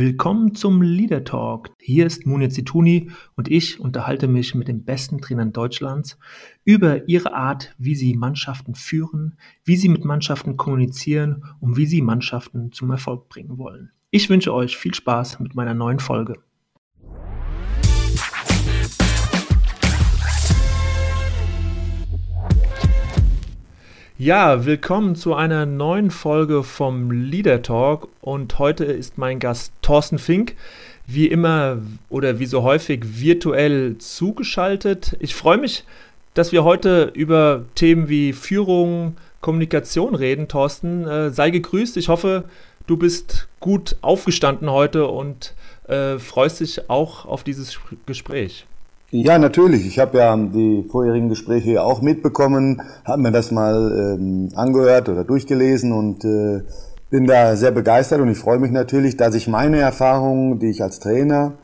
Willkommen zum Leader Talk. Hier ist Munir Zituni und ich unterhalte mich mit den besten Trainern Deutschlands über ihre Art, wie sie Mannschaften führen, wie sie mit Mannschaften kommunizieren und wie sie Mannschaften zum Erfolg bringen wollen. Ich wünsche euch viel Spaß mit meiner neuen Folge. Ja, willkommen zu einer neuen Folge vom Leader Talk und heute ist mein Gast Thorsten Fink, wie immer oder wie so häufig virtuell zugeschaltet. Ich freue mich, dass wir heute über Themen wie Führung, Kommunikation reden. Thorsten, äh, sei gegrüßt. Ich hoffe, du bist gut aufgestanden heute und äh, freust dich auch auf dieses Gespräch. Ja, natürlich. Ich habe ja die vorherigen Gespräche auch mitbekommen, habe mir das mal ähm, angehört oder durchgelesen und äh, bin da sehr begeistert und ich freue mich natürlich, dass ich meine Erfahrungen, die ich als Trainer,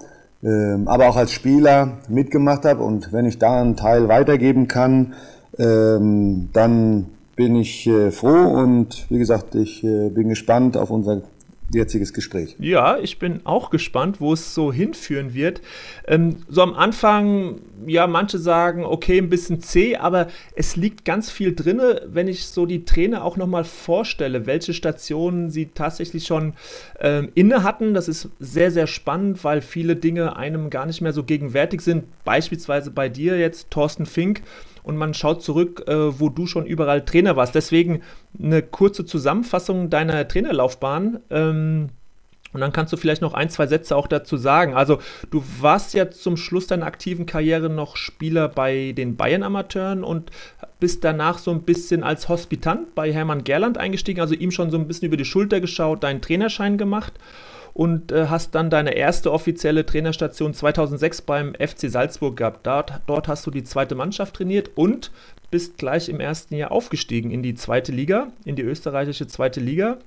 ähm, aber auch als Spieler mitgemacht habe und wenn ich da einen Teil weitergeben kann, ähm, dann bin ich äh, froh und wie gesagt, ich äh, bin gespannt auf unser jetziges Gespräch. Ja, ich bin auch gespannt, wo es so hinführen wird. Ähm, so am Anfang, ja, manche sagen, okay, ein bisschen zäh, aber es liegt ganz viel drin, wenn ich so die Trainer auch nochmal vorstelle, welche Stationen sie tatsächlich schon ähm, inne hatten. Das ist sehr, sehr spannend, weil viele Dinge einem gar nicht mehr so gegenwärtig sind. Beispielsweise bei dir jetzt, Thorsten Fink und man schaut zurück, äh, wo du schon überall Trainer warst. Deswegen eine kurze Zusammenfassung deiner Trainerlaufbahn. Ähm, und dann kannst du vielleicht noch ein, zwei Sätze auch dazu sagen. Also, du warst ja zum Schluss deiner aktiven Karriere noch Spieler bei den Bayern-Amateuren und bist danach so ein bisschen als Hospitant bei Hermann Gerland eingestiegen, also ihm schon so ein bisschen über die Schulter geschaut, deinen Trainerschein gemacht und äh, hast dann deine erste offizielle Trainerstation 2006 beim FC Salzburg gehabt. Dort, dort hast du die zweite Mannschaft trainiert und bist gleich im ersten Jahr aufgestiegen in die zweite Liga, in die österreichische zweite Liga.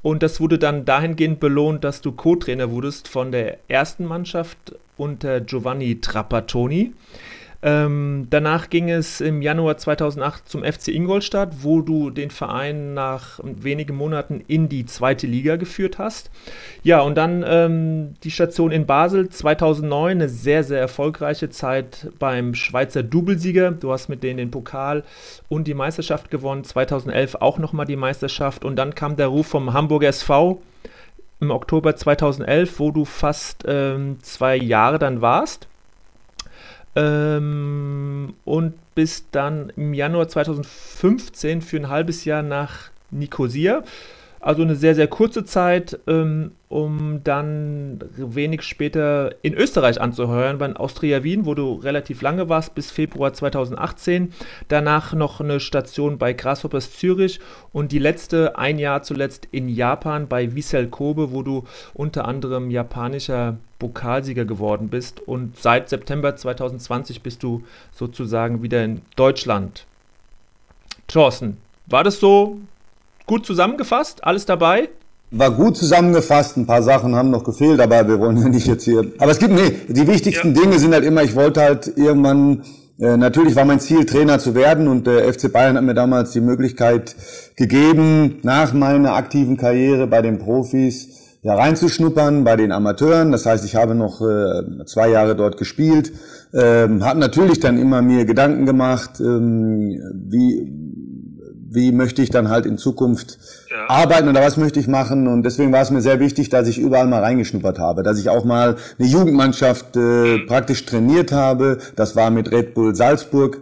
Und das wurde dann dahingehend belohnt, dass du Co-Trainer wurdest von der ersten Mannschaft unter Giovanni Trapattoni. Ähm, danach ging es im Januar 2008 zum FC Ingolstadt, wo du den Verein nach wenigen Monaten in die zweite Liga geführt hast. Ja, und dann ähm, die Station in Basel 2009, eine sehr, sehr erfolgreiche Zeit beim Schweizer Doublesieger. Du hast mit denen den Pokal und die Meisterschaft gewonnen. 2011 auch nochmal die Meisterschaft. Und dann kam der Ruf vom Hamburger SV im Oktober 2011, wo du fast ähm, zwei Jahre dann warst. Ähm, und bis dann im Januar 2015 für ein halbes Jahr nach Nicosia. Also eine sehr, sehr kurze Zeit, ähm, um dann wenig später in Österreich anzuheuern, bei Austria Wien, wo du relativ lange warst, bis Februar 2018. Danach noch eine Station bei Grasshoppers Zürich und die letzte, ein Jahr zuletzt in Japan bei Wiesel Kobe, wo du unter anderem japanischer Pokalsieger geworden bist. Und seit September 2020 bist du sozusagen wieder in Deutschland. Thorsten, war das so gut zusammengefasst? Alles dabei? War gut zusammengefasst, ein paar Sachen haben noch gefehlt, aber wir wollen ja nicht jetzt hier. Aber es gibt, nee, die wichtigsten ja. Dinge sind halt immer, ich wollte halt irgendwann, äh, natürlich war mein Ziel, Trainer zu werden und der FC Bayern hat mir damals die Möglichkeit gegeben, nach meiner aktiven Karriere bei den Profis ja, reinzuschnuppern bei den Amateuren. Das heißt, ich habe noch äh, zwei Jahre dort gespielt, ähm, habe natürlich dann immer mir Gedanken gemacht, ähm, wie wie möchte ich dann halt in Zukunft ja. arbeiten oder was möchte ich machen. Und deswegen war es mir sehr wichtig, dass ich überall mal reingeschnuppert habe, dass ich auch mal eine Jugendmannschaft äh, mhm. praktisch trainiert habe. Das war mit Red Bull Salzburg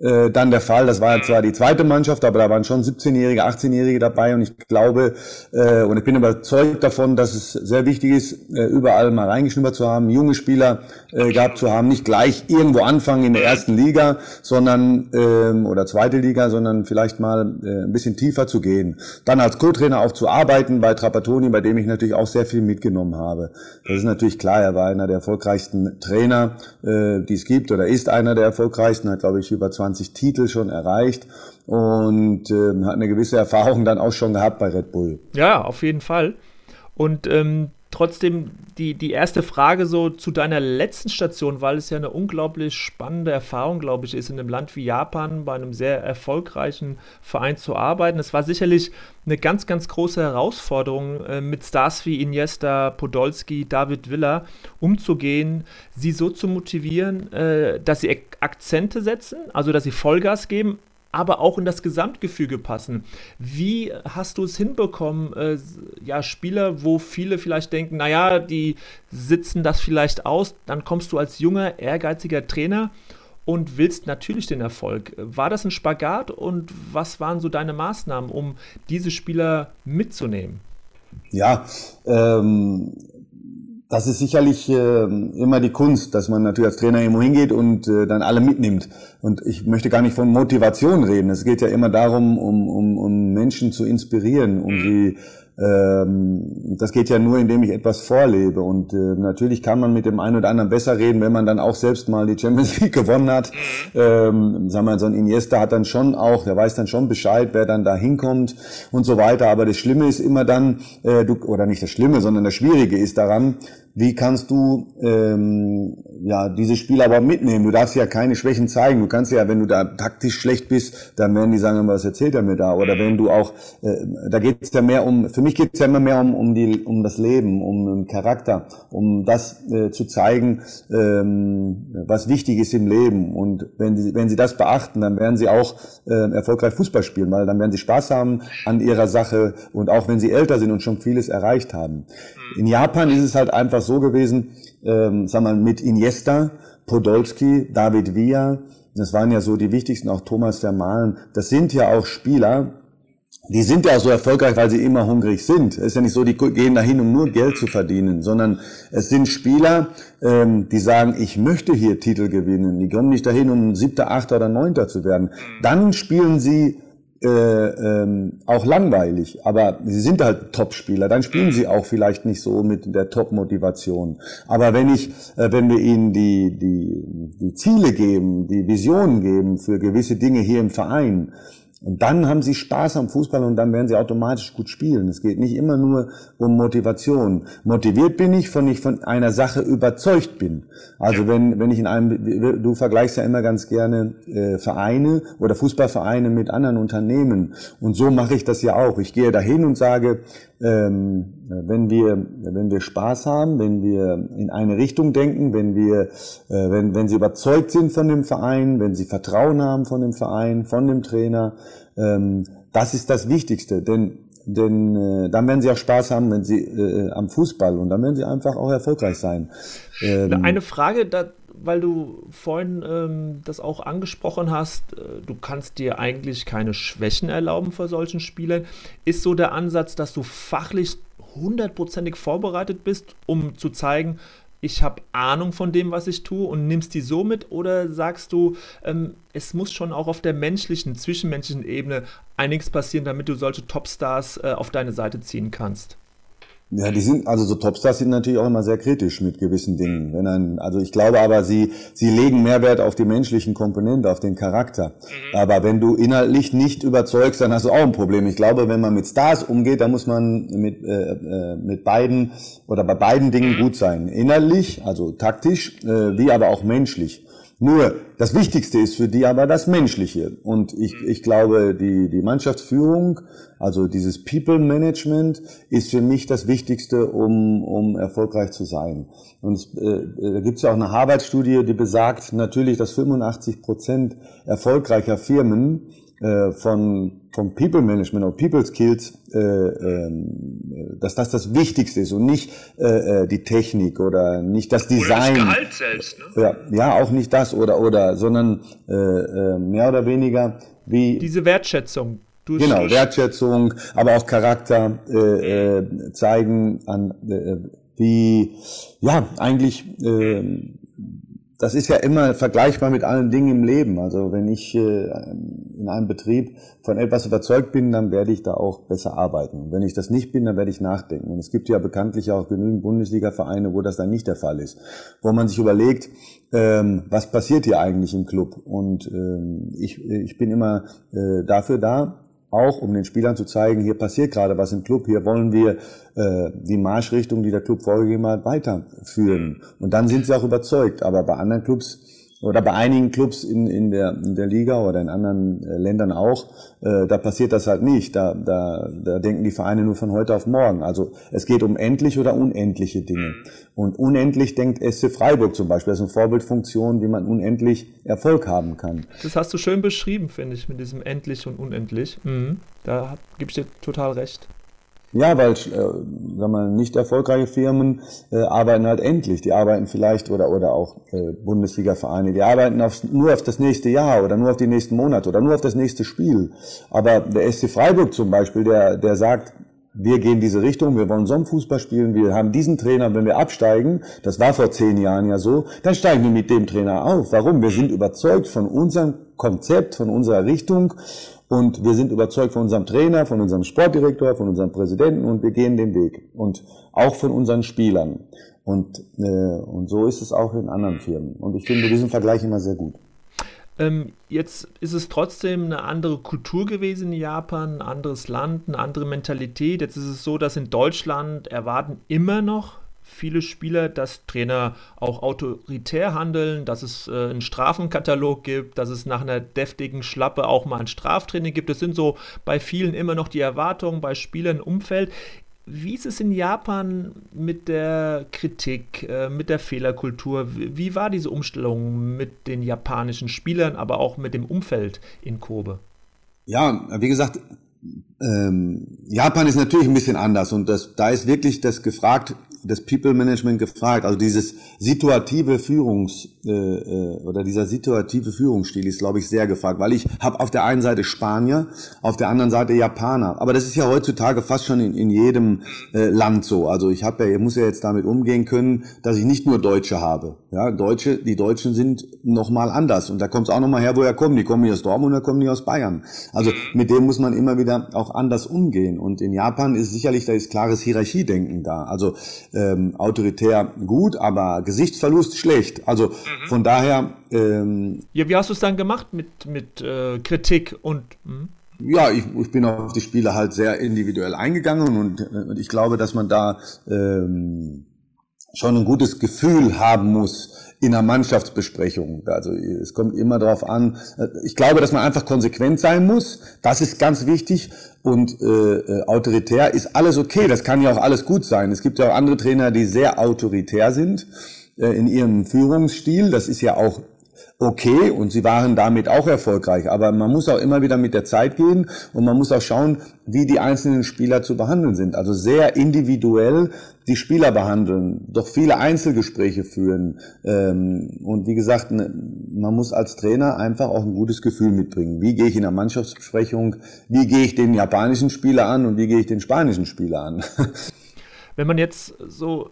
äh, dann der Fall. Das war ja zwar die zweite Mannschaft, aber da waren schon 17-Jährige, 18-Jährige dabei und ich glaube äh, und ich bin überzeugt davon, dass es sehr wichtig ist, äh, überall mal reingeschnuppert zu haben, junge Spieler äh, gehabt zu haben, nicht gleich irgendwo anfangen in der ersten Liga, sondern ähm, oder zweite Liga, sondern vielleicht mal äh, ein bisschen tiefer zu gehen. Dann als Co-Trainer auch zu arbeiten bei Trapattoni, bei dem ich natürlich auch sehr viel mitgenommen habe. Das ist natürlich klar, er war einer der erfolgreichsten Trainer, äh, die es gibt oder ist einer der erfolgreichsten, hat glaube ich über 20 20 Titel schon erreicht und ähm, hat eine gewisse Erfahrung dann auch schon gehabt bei Red Bull. Ja, auf jeden Fall. Und ähm, trotzdem die, die erste Frage so zu deiner letzten Station, weil es ja eine unglaublich spannende Erfahrung, glaube ich, ist, in einem Land wie Japan bei einem sehr erfolgreichen Verein zu arbeiten. Es war sicherlich eine ganz, ganz große Herausforderung, äh, mit Stars wie Iniesta, Podolski, David Villa umzugehen, sie so zu motivieren, äh, dass sie Akzente setzen, also dass sie Vollgas geben, aber auch in das Gesamtgefüge passen. Wie hast du es hinbekommen, äh, ja, Spieler, wo viele vielleicht denken, naja, die sitzen das vielleicht aus, dann kommst du als junger, ehrgeiziger Trainer und willst natürlich den Erfolg. War das ein Spagat und was waren so deine Maßnahmen, um diese Spieler mitzunehmen? Ja, ähm, das ist sicherlich äh, immer die Kunst, dass man natürlich als Trainer irgendwo hingeht und äh, dann alle mitnimmt. Und ich möchte gar nicht von Motivation reden. Es geht ja immer darum, um, um, um Menschen zu inspirieren, um mhm. sie das geht ja nur, indem ich etwas vorlebe. Und äh, natürlich kann man mit dem einen oder anderen besser reden, wenn man dann auch selbst mal die Champions League gewonnen hat. Mhm. Ähm, sagen wir, so ein Iniesta hat dann schon auch, der weiß dann schon Bescheid, wer dann da hinkommt und so weiter. Aber das Schlimme ist immer dann, äh, du, oder nicht das Schlimme, sondern das Schwierige ist daran, wie kannst du ähm, ja diese Spieler aber mitnehmen? Du darfst ja keine Schwächen zeigen. Du kannst ja, wenn du da taktisch schlecht bist, dann werden die sagen, was erzählt er mir da? Oder wenn du auch, äh, da geht es ja mehr um, für mich geht es ja immer mehr um, um, die, um das Leben, um den Charakter, um das äh, zu zeigen, ähm, was wichtig ist im Leben. Und wenn, die, wenn sie das beachten, dann werden sie auch äh, erfolgreich Fußball spielen, weil dann werden sie Spaß haben an ihrer Sache und auch wenn sie älter sind und schon vieles erreicht haben. In Japan ist es halt einfach so gewesen, ähm, sag mal, mit Iniesta, Podolski, David Villa, das waren ja so die wichtigsten, auch Thomas Vermahlen, das sind ja auch Spieler, die sind ja auch so erfolgreich, weil sie immer hungrig sind. Es ist ja nicht so, die gehen dahin, um nur Geld zu verdienen, sondern es sind Spieler, ähm, die sagen, ich möchte hier Titel gewinnen. Die kommen nicht dahin, um siebter, achter oder neunter zu werden. Dann spielen sie äh, ähm, auch langweilig, aber sie sind halt Top-Spieler, dann spielen sie auch vielleicht nicht so mit der Top-Motivation. Aber wenn ich, äh, wenn wir ihnen die, die, die Ziele geben, die Visionen geben für gewisse Dinge hier im Verein, und dann haben sie Spaß am Fußball und dann werden sie automatisch gut spielen. Es geht nicht immer nur um Motivation. Motiviert bin ich, wenn ich von einer Sache überzeugt bin. Also wenn, wenn ich in einem, du vergleichst ja immer ganz gerne äh, Vereine oder Fußballvereine mit anderen Unternehmen. Und so mache ich das ja auch. Ich gehe dahin und sage, ähm, wenn wir, wenn wir Spaß haben, wenn wir in eine Richtung denken, wenn wir, äh, wenn, wenn sie überzeugt sind von dem Verein, wenn sie Vertrauen haben von dem Verein, von dem Trainer, ähm, das ist das Wichtigste, denn denn äh, dann werden sie auch Spaß haben, wenn sie äh, am Fußball und dann werden sie einfach auch erfolgreich sein. Ähm, Eine Frage, da, weil du vorhin ähm, das auch angesprochen hast, äh, du kannst dir eigentlich keine Schwächen erlauben vor solchen Spielern. Ist so der Ansatz, dass du fachlich hundertprozentig vorbereitet bist, um zu zeigen, ich habe Ahnung von dem, was ich tue und nimmst die so mit? Oder sagst du, ähm, es muss schon auch auf der menschlichen, zwischenmenschlichen Ebene einiges passieren, damit du solche Topstars äh, auf deine Seite ziehen kannst? Ja, die sind, also so Topstars sind natürlich auch immer sehr kritisch mit gewissen Dingen. Wenn ein, also ich glaube aber, sie, sie legen Mehrwert auf die menschlichen Komponente, auf den Charakter. Mhm. Aber wenn du inhaltlich nicht überzeugst, dann hast du auch ein Problem. Ich glaube, wenn man mit Stars umgeht, dann muss man mit, äh, äh mit beiden oder bei beiden Dingen mhm. gut sein. Inhaltlich, also taktisch, äh, wie aber auch menschlich. Nur, das Wichtigste ist für die aber das Menschliche. Und ich, mhm. ich glaube, die, die Mannschaftsführung, also dieses People Management, ist für mich das Wichtigste, um, um erfolgreich zu sein. Und es, äh, da gibt es ja auch eine Harvard-Studie, die besagt natürlich, dass 85 Prozent erfolgreicher Firmen äh, von vom People Management oder People Skills, äh, äh, dass das das Wichtigste ist und nicht äh, äh, die Technik oder nicht das Design. Oder das Gehalt selbst, ne? Ja, ja, auch nicht das oder oder, sondern äh, äh, mehr oder weniger wie diese Wertschätzung. genau, Wertschätzung, aber auch Charakter äh, äh, zeigen an äh, wie ja eigentlich äh, das ist ja immer vergleichbar mit allen Dingen im Leben. Also wenn ich äh, in einem Betrieb von etwas überzeugt bin, dann werde ich da auch besser arbeiten. wenn ich das nicht bin, dann werde ich nachdenken. Und es gibt ja bekanntlich auch genügend Bundesliga-Vereine, wo das dann nicht der Fall ist. Wo man sich überlegt, ähm, was passiert hier eigentlich im Club? Und ähm, ich, ich bin immer äh, dafür da, auch um den Spielern zu zeigen, hier passiert gerade was im Club, hier wollen wir äh, die Marschrichtung, die der Club vorgegeben hat, weiterführen. Und dann sind sie auch überzeugt. Aber bei anderen Clubs oder bei einigen Clubs in, in, der, in der Liga oder in anderen äh, Ländern auch, äh, da passiert das halt nicht. Da, da, da denken die Vereine nur von heute auf morgen. Also es geht um endlich oder unendliche Dinge. Und unendlich denkt SC Freiburg zum Beispiel. Das ist eine Vorbildfunktion, wie man unendlich Erfolg haben kann. Das hast du schön beschrieben, finde ich, mit diesem endlich und unendlich. Mhm. Da gebe ich dir total recht. Ja, weil äh, sag mal, nicht erfolgreiche Firmen äh, arbeiten halt endlich. Die arbeiten vielleicht oder oder auch äh, Bundesliga-Vereine, die arbeiten aufs, nur auf das nächste Jahr oder nur auf die nächsten Monate oder nur auf das nächste Spiel. Aber der SC Freiburg zum Beispiel, der der sagt, wir gehen diese Richtung, wir wollen so einen Fußball spielen, wir haben diesen Trainer, wenn wir absteigen, das war vor zehn Jahren ja so, dann steigen wir mit dem Trainer auf. Warum? Wir sind überzeugt von unserem Konzept, von unserer Richtung und wir sind überzeugt von unserem Trainer, von unserem Sportdirektor, von unserem Präsidenten und wir gehen den Weg. Und auch von unseren Spielern. Und, äh, und so ist es auch in anderen Firmen. Und ich finde diesen Vergleich immer sehr gut. Ähm, jetzt ist es trotzdem eine andere Kultur gewesen in Japan, ein anderes Land, eine andere Mentalität. Jetzt ist es so, dass in Deutschland erwarten immer noch viele Spieler, dass Trainer auch autoritär handeln, dass es äh, einen Strafenkatalog gibt, dass es nach einer deftigen Schlappe auch mal ein Straftraining gibt. Das sind so bei vielen immer noch die Erwartungen bei Spielern im Umfeld. Wie ist es in Japan mit der Kritik, äh, mit der Fehlerkultur? Wie war diese Umstellung mit den japanischen Spielern, aber auch mit dem Umfeld in Kobe? Ja, wie gesagt, ähm, Japan ist natürlich ein bisschen anders und das, da ist wirklich das gefragt, das People Management gefragt. Also dieses situative Führungs äh, äh, oder dieser situative Führungsstil ist, glaube ich, sehr gefragt, weil ich habe auf der einen Seite Spanier, auf der anderen Seite Japaner. Aber das ist ja heutzutage fast schon in, in jedem äh, Land so. Also ich habe ja, ich muss ja jetzt damit umgehen können, dass ich nicht nur Deutsche habe. Ja, Deutsche, die Deutschen sind noch mal anders und da kommt es auch noch mal her, woher kommen die? Kommen die aus Dortmund oder kommen die aus Bayern? Also mit dem muss man immer wieder auch anders umgehen. Und in Japan ist sicherlich da ist klares Hierarchiedenken da. Also ähm, autoritär gut, aber Gesichtsverlust schlecht. Also mhm. von daher. Ähm, ja, wie hast du es dann gemacht mit, mit äh, Kritik und. Mh? Ja, ich, ich bin auf die Spiele halt sehr individuell eingegangen und, und ich glaube, dass man da ähm, schon ein gutes Gefühl haben muss in einer Mannschaftsbesprechung. Also es kommt immer darauf an. Ich glaube, dass man einfach konsequent sein muss. Das ist ganz wichtig. Und äh, äh, autoritär ist alles okay. Das kann ja auch alles gut sein. Es gibt ja auch andere Trainer, die sehr autoritär sind äh, in ihrem Führungsstil. Das ist ja auch okay und sie waren damit auch erfolgreich. Aber man muss auch immer wieder mit der Zeit gehen und man muss auch schauen, wie die einzelnen Spieler zu behandeln sind. Also sehr individuell die Spieler behandeln, doch viele Einzelgespräche führen. Ähm, und wie gesagt, ne, man muss als Trainer einfach auch ein gutes Gefühl mitbringen. Wie gehe ich in der Mannschaftsbesprechung, wie gehe ich den japanischen Spieler an und wie gehe ich den spanischen Spieler an? Wenn man jetzt so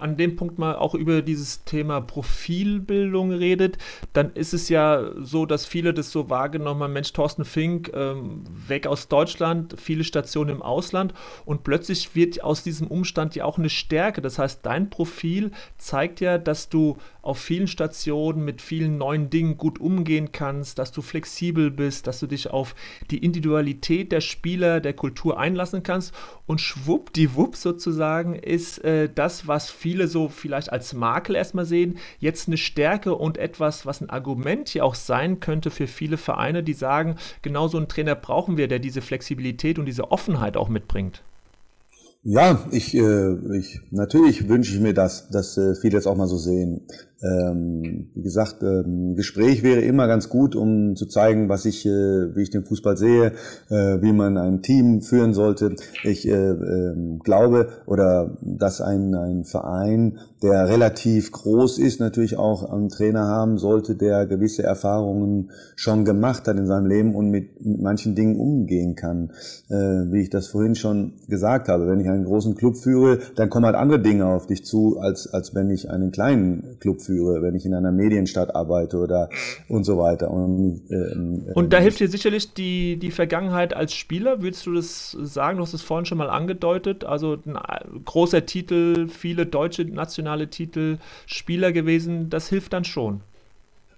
an dem Punkt mal auch über dieses Thema Profilbildung redet, dann ist es ja so, dass viele das so wahrgenommen haben, Mensch, Thorsten Fink, ähm, weg aus Deutschland, viele Stationen im Ausland und plötzlich wird aus diesem Umstand ja auch eine Stärke. Das heißt, dein Profil zeigt ja, dass du auf vielen Stationen mit vielen neuen Dingen gut umgehen kannst, dass du flexibel bist, dass du dich auf die Individualität der Spieler, der Kultur einlassen kannst und schwuppdiwupp sozusagen ist äh, das, was viele viele so vielleicht als Makel erstmal sehen, jetzt eine Stärke und etwas, was ein Argument hier auch sein könnte für viele Vereine, die sagen, genau so einen Trainer brauchen wir, der diese Flexibilität und diese Offenheit auch mitbringt. Ja, ich, äh, ich natürlich wünsche ich mir das, dass äh, viele es auch mal so sehen. Ähm, wie gesagt, ähm, Gespräch wäre immer ganz gut, um zu zeigen, was ich, äh, wie ich den Fußball sehe, äh, wie man ein Team führen sollte. Ich äh, äh, glaube, oder dass ein, ein Verein, der relativ groß ist, natürlich auch einen Trainer haben sollte, der gewisse Erfahrungen schon gemacht hat in seinem Leben und mit, mit manchen Dingen umgehen kann. Äh, wie ich das vorhin schon gesagt habe, wenn ich einen großen Club führe, dann kommen halt andere Dinge auf dich zu, als, als wenn ich einen kleinen Club führe führe, wenn ich in einer Medienstadt arbeite oder und so weiter. Und, ähm, und da hilft dir sicherlich die, die Vergangenheit als Spieler. Würdest du das sagen? Du hast es vorhin schon mal angedeutet. Also ein großer Titel, viele deutsche nationale Titel, Spieler gewesen. Das hilft dann schon.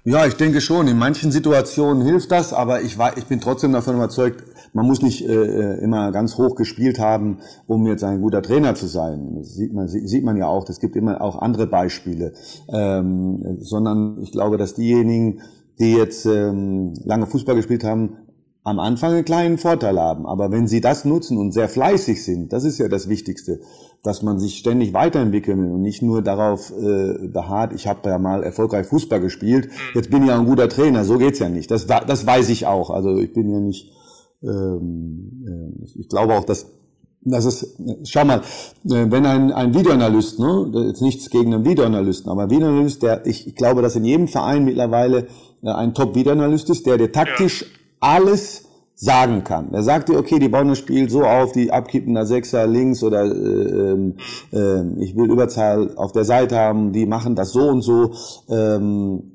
Ja, ich denke schon. In manchen Situationen hilft das, aber ich, war, ich bin trotzdem davon überzeugt, man muss nicht äh, äh, immer ganz hoch gespielt haben, um jetzt ein guter Trainer zu sein. Das sieht man, sieht man ja auch. Es gibt immer auch andere Beispiele. Ähm, sondern ich glaube, dass diejenigen, die jetzt ähm, lange Fußball gespielt haben, am Anfang einen kleinen Vorteil haben. Aber wenn sie das nutzen und sehr fleißig sind, das ist ja das Wichtigste, dass man sich ständig weiterentwickeln will und nicht nur darauf äh, beharrt, ich habe ja mal erfolgreich Fußball gespielt, jetzt bin ich ja ein guter Trainer. So geht's ja nicht. Das, das weiß ich auch. Also ich bin ja nicht, ähm, äh, ich glaube auch, dass das ist, schau mal, äh, wenn ein, ein Videoanalyst, ne, jetzt nichts gegen einen Videoanalysten, aber ein Videoanalyst, der, ich, ich glaube, dass in jedem Verein mittlerweile äh, ein Top-Videoanalyst ist, der dir taktisch ja. Alles sagen kann. Er sagt dir, okay, die bauen das Spiel so auf, die abkippen da Sechser links oder äh, äh, ich will Überzahl auf der Seite haben, die machen das so und so. Ähm,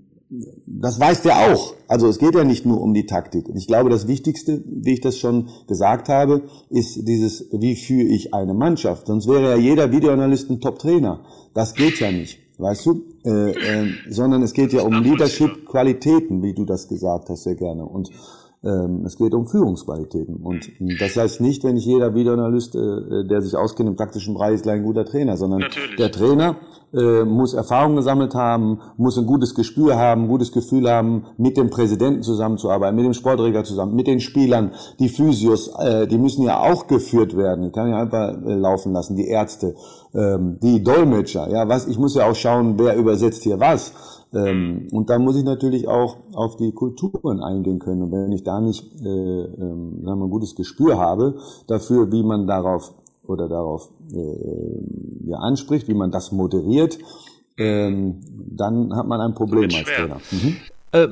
das weiß der auch. Also es geht ja nicht nur um die Taktik. Und ich glaube, das Wichtigste, wie ich das schon gesagt habe, ist dieses, wie führe ich eine Mannschaft. Sonst wäre ja jeder Videoanalyst ein Top-Trainer. Das geht ja nicht, weißt du? Äh, äh, sondern es geht ja um Leadership-Qualitäten, wie du das gesagt hast, sehr gerne. Und ähm, es geht um Führungsqualitäten. Und das heißt nicht, wenn ich jeder Videoanalyst, äh, der sich auskennt im taktischen Bereich, ist gleich ein guter Trainer, sondern Natürlich. der Trainer äh, muss Erfahrung gesammelt haben, muss ein gutes Gespür haben, ein gutes Gefühl haben, mit dem Präsidenten zusammenzuarbeiten, mit dem Sportregler zusammen, mit den Spielern, die Physios, äh, die müssen ja auch geführt werden. Ich kann ja einfach laufen lassen, die Ärzte, ähm, die Dolmetscher. Ja, was? Ich muss ja auch schauen, wer übersetzt hier was. Ähm, und da muss ich natürlich auch auf die Kulturen eingehen können. Und wenn ich da nicht äh, ähm, sagen wir, ein gutes Gespür habe dafür, wie man darauf oder darauf äh, ja, anspricht, wie man das moderiert, ähm, dann hat man ein Problem als Trainer. Mhm. Äh,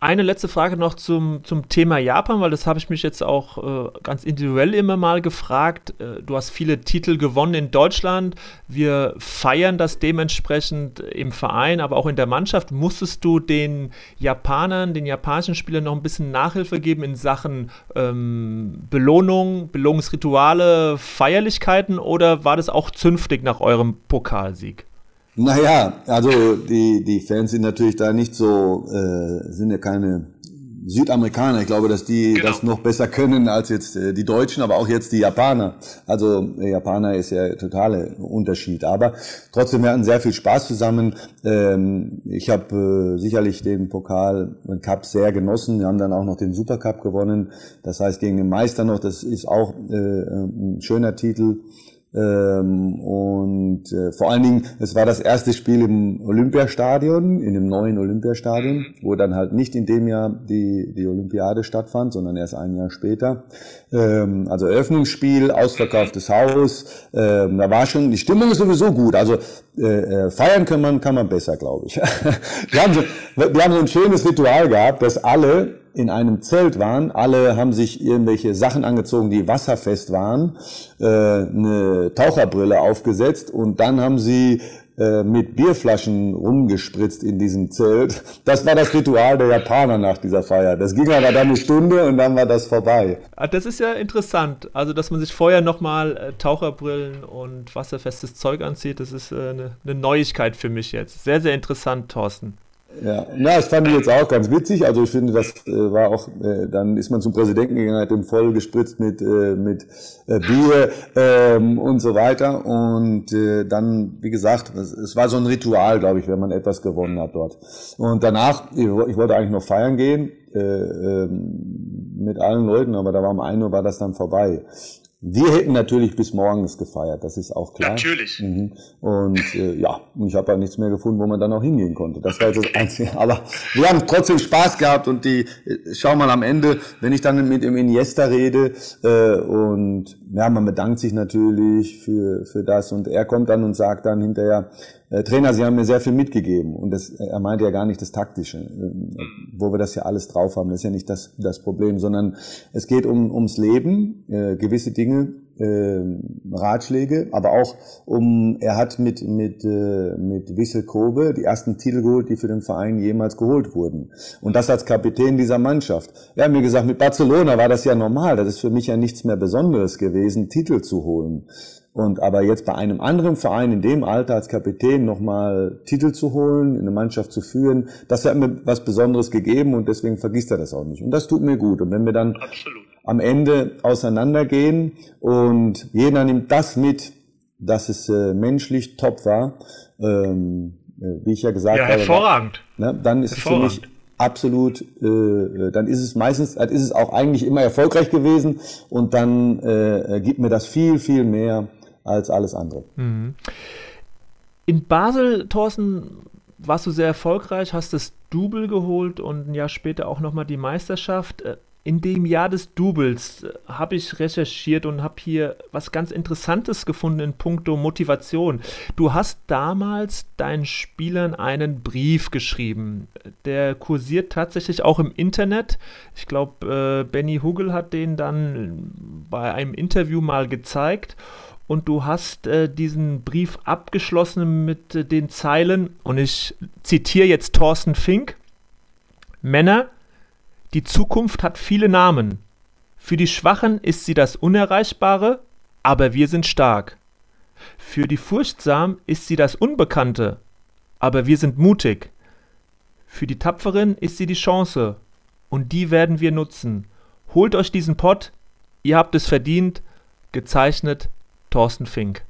eine letzte Frage noch zum, zum Thema Japan, weil das habe ich mich jetzt auch äh, ganz individuell immer mal gefragt. Äh, du hast viele Titel gewonnen in Deutschland. Wir feiern das dementsprechend im Verein, aber auch in der Mannschaft. Musstest du den Japanern, den japanischen Spielern noch ein bisschen Nachhilfe geben in Sachen ähm, Belohnung, Belohnungsrituale, Feierlichkeiten oder war das auch zünftig nach eurem Pokalsieg? Naja, also die, die Fans sind natürlich da nicht so, äh, sind ja keine Südamerikaner. Ich glaube, dass die genau. das noch besser können als jetzt äh, die Deutschen, aber auch jetzt die Japaner. Also äh, Japaner ist ja totale Unterschied. Aber trotzdem, wir hatten sehr viel Spaß zusammen. Ähm, ich habe äh, sicherlich den Pokal und Cup sehr genossen. Wir haben dann auch noch den Supercup gewonnen. Das heißt gegen den Meister noch. Das ist auch äh, ein schöner Titel. Ähm, und äh, vor allen Dingen, es war das erste Spiel im Olympiastadion, in dem neuen Olympiastadion, wo dann halt nicht in dem Jahr die, die Olympiade stattfand, sondern erst ein Jahr später. Ähm, also Eröffnungsspiel, ausverkauftes Haus, ähm, da war schon, die Stimmung ist sowieso gut. Also äh, äh feiern kann man, kann man besser, glaube ich. wir, haben so, wir haben so ein schönes Ritual gehabt, dass alle in einem Zelt waren. Alle haben sich irgendwelche Sachen angezogen, die wasserfest waren, äh, eine Taucherbrille aufgesetzt und dann haben sie äh, mit Bierflaschen rumgespritzt in diesem Zelt. Das war das Ritual der Japaner nach dieser Feier. Das ging aber dann eine Stunde und dann war das vorbei. Ah, das ist ja interessant. Also, dass man sich vorher nochmal äh, Taucherbrillen und wasserfestes Zeug anzieht, das ist äh, eine, eine Neuigkeit für mich jetzt. Sehr, sehr interessant, Thorsten. Ja, na, das fand ich jetzt auch ganz witzig. Also ich finde, das äh, war auch, äh, dann ist man zum Präsidenten gegangen, hat den voll gespritzt mit, äh, mit äh, Bier ähm, und so weiter. Und äh, dann, wie gesagt, es, es war so ein Ritual, glaube ich, wenn man etwas gewonnen hat dort. Und danach, ich, ich wollte eigentlich noch feiern gehen äh, äh, mit allen Leuten, aber da war um ein Uhr war das dann vorbei. Wir hätten natürlich bis morgens gefeiert, das ist auch klar. Natürlich. Mhm. Und äh, ja, ich habe ja nichts mehr gefunden, wo man dann auch hingehen konnte. Das war jetzt das Einzige. Aber wir haben trotzdem Spaß gehabt und die, äh, schau mal am Ende, wenn ich dann mit dem Iniesta rede äh, und ja, man bedankt sich natürlich für, für das und er kommt dann und sagt dann hinterher, äh, Trainer, Sie haben mir sehr viel mitgegeben. Und das, er meinte ja gar nicht das Taktische, äh, wo wir das ja alles drauf haben, das ist ja nicht das, das Problem, sondern es geht um, ums Leben, äh, gewisse Dinge, äh, Ratschläge, aber auch um, er hat mit, mit, äh, mit Wissel Kobe die ersten Titel geholt, die für den Verein jemals geholt wurden. Und das als Kapitän dieser Mannschaft. Er hat mir gesagt, mit Barcelona war das ja normal, das ist für mich ja nichts mehr Besonderes gewesen, Titel zu holen. Und aber jetzt bei einem anderen Verein in dem Alter als Kapitän nochmal Titel zu holen, in eine Mannschaft zu führen, das hat mir was Besonderes gegeben und deswegen vergisst er das auch nicht. Und das tut mir gut. Und wenn wir dann Absolut. Am Ende auseinandergehen und jeder nimmt das mit, dass es äh, menschlich top war, ähm, äh, wie ich ja gesagt ja, habe. Hervorragend. Ne, dann ist es für mich absolut, äh, äh, dann ist es meistens, dann ist es auch eigentlich immer erfolgreich gewesen und dann äh, gibt mir das viel, viel mehr als alles andere. Mhm. In Basel, Thorsten, warst du sehr erfolgreich, hast das Double geholt und ein Jahr später auch nochmal die Meisterschaft. In dem Jahr des Doubles äh, habe ich recherchiert und habe hier was ganz Interessantes gefunden in puncto Motivation. Du hast damals deinen Spielern einen Brief geschrieben. Der kursiert tatsächlich auch im Internet. Ich glaube, äh, Benny Hugel hat den dann bei einem Interview mal gezeigt. Und du hast äh, diesen Brief abgeschlossen mit äh, den Zeilen, und ich zitiere jetzt Thorsten Fink: Männer, die Zukunft hat viele Namen. Für die Schwachen ist sie das Unerreichbare, aber wir sind stark. Für die Furchtsam ist sie das Unbekannte, aber wir sind mutig. Für die Tapferen ist sie die Chance, und die werden wir nutzen. Holt euch diesen Pott, ihr habt es verdient. Gezeichnet Thorsten Fink.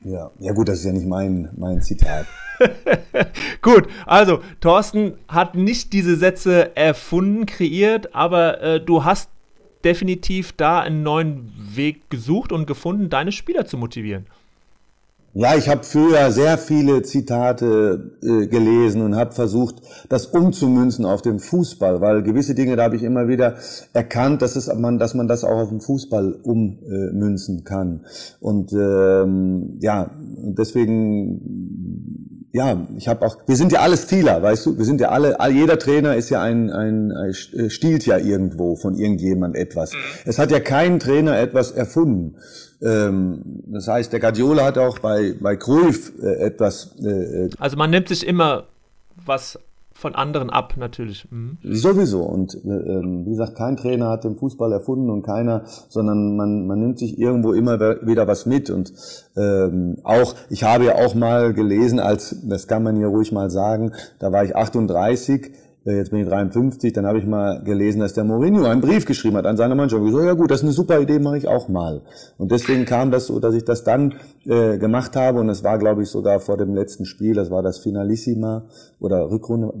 Ja, ja gut, das ist ja nicht mein, mein Zitat. gut, also Thorsten hat nicht diese Sätze erfunden, kreiert, aber äh, du hast definitiv da einen neuen Weg gesucht und gefunden, deine Spieler zu motivieren. Ja, ich habe früher sehr viele Zitate äh, gelesen und habe versucht, das umzumünzen auf den Fußball, weil gewisse Dinge, da habe ich immer wieder erkannt, dass, es, man, dass man das auch auf den Fußball ummünzen kann. Und ähm, ja, deswegen ja, ich habe auch, wir sind ja alle Stiler, weißt du, wir sind ja alle, jeder Trainer ist ja ein, ein, ein stiehlt ja irgendwo von irgendjemand etwas. Mhm. Es hat ja kein Trainer etwas erfunden. Ähm, das heißt, der Guardiola hat auch bei, bei Cruyff äh, etwas. Äh, äh, also man nimmt sich immer was von anderen ab, natürlich. Mhm. Sowieso. Und äh, ähm, wie gesagt, kein Trainer hat den Fußball erfunden und keiner, sondern man, man nimmt sich irgendwo immer wieder was mit. Und ähm, auch, ich habe ja auch mal gelesen, als, das kann man hier ruhig mal sagen, da war ich 38, äh, jetzt bin ich 53, dann habe ich mal gelesen, dass der Mourinho einen Brief geschrieben hat an seine Mannschaft. Ich so, ja gut, das ist eine super Idee, mache ich auch mal. Und deswegen kam das so, dass ich das dann äh, gemacht habe und es war, glaube ich, sogar vor dem letzten Spiel, das war das Finalissima oder Rückrunde.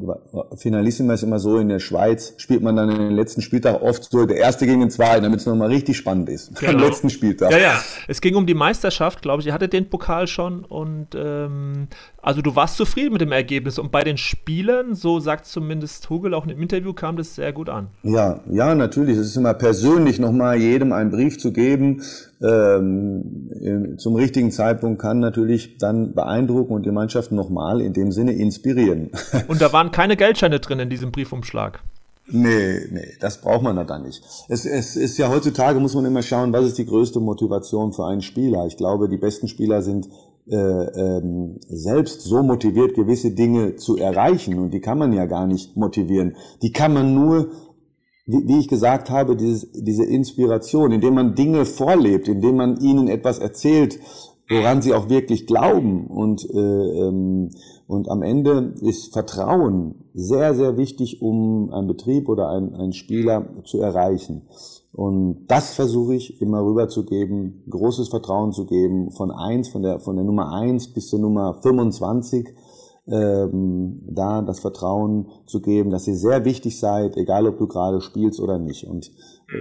Finalissima ist immer so, in der Schweiz spielt man dann in den letzten Spieltag oft so der erste gegen den zweiten, damit es nochmal richtig spannend ist. Genau. Am letzten Spieltag. Ja, ja. Es ging um die Meisterschaft, glaube ich. Ihr hattet den Pokal schon und ähm, also du warst zufrieden mit dem Ergebnis und bei den Spielern, so sagt zumindest Hugel auch im Interview, kam das sehr gut an. Ja, ja, natürlich. Es ist immer persönlich nochmal jedem einen Brief zu geben, ähm, zum richtigen Zeitpunkt kann natürlich dann beeindrucken und die Mannschaft nochmal in dem Sinne inspirieren. Und da waren keine Geldscheine drin in diesem Briefumschlag. Nee, nee, das braucht man da dann nicht. Es, es ist ja heutzutage, muss man immer schauen, was ist die größte Motivation für einen Spieler. Ich glaube, die besten Spieler sind äh, ähm, selbst so motiviert, gewisse Dinge zu erreichen. Und die kann man ja gar nicht motivieren. Die kann man nur wie ich gesagt habe, dieses, diese Inspiration, indem man Dinge vorlebt, indem man ihnen etwas erzählt, woran sie auch wirklich glauben. Und, äh, ähm, und am Ende ist Vertrauen sehr, sehr wichtig, um einen Betrieb oder einen, einen Spieler zu erreichen. Und das versuche ich immer rüberzugeben, großes Vertrauen zu geben, von eins, von der, von der Nummer eins bis zur Nummer 25 ähm, da das Vertrauen zu geben, dass ihr sehr wichtig seid, egal ob du gerade spielst oder nicht. Und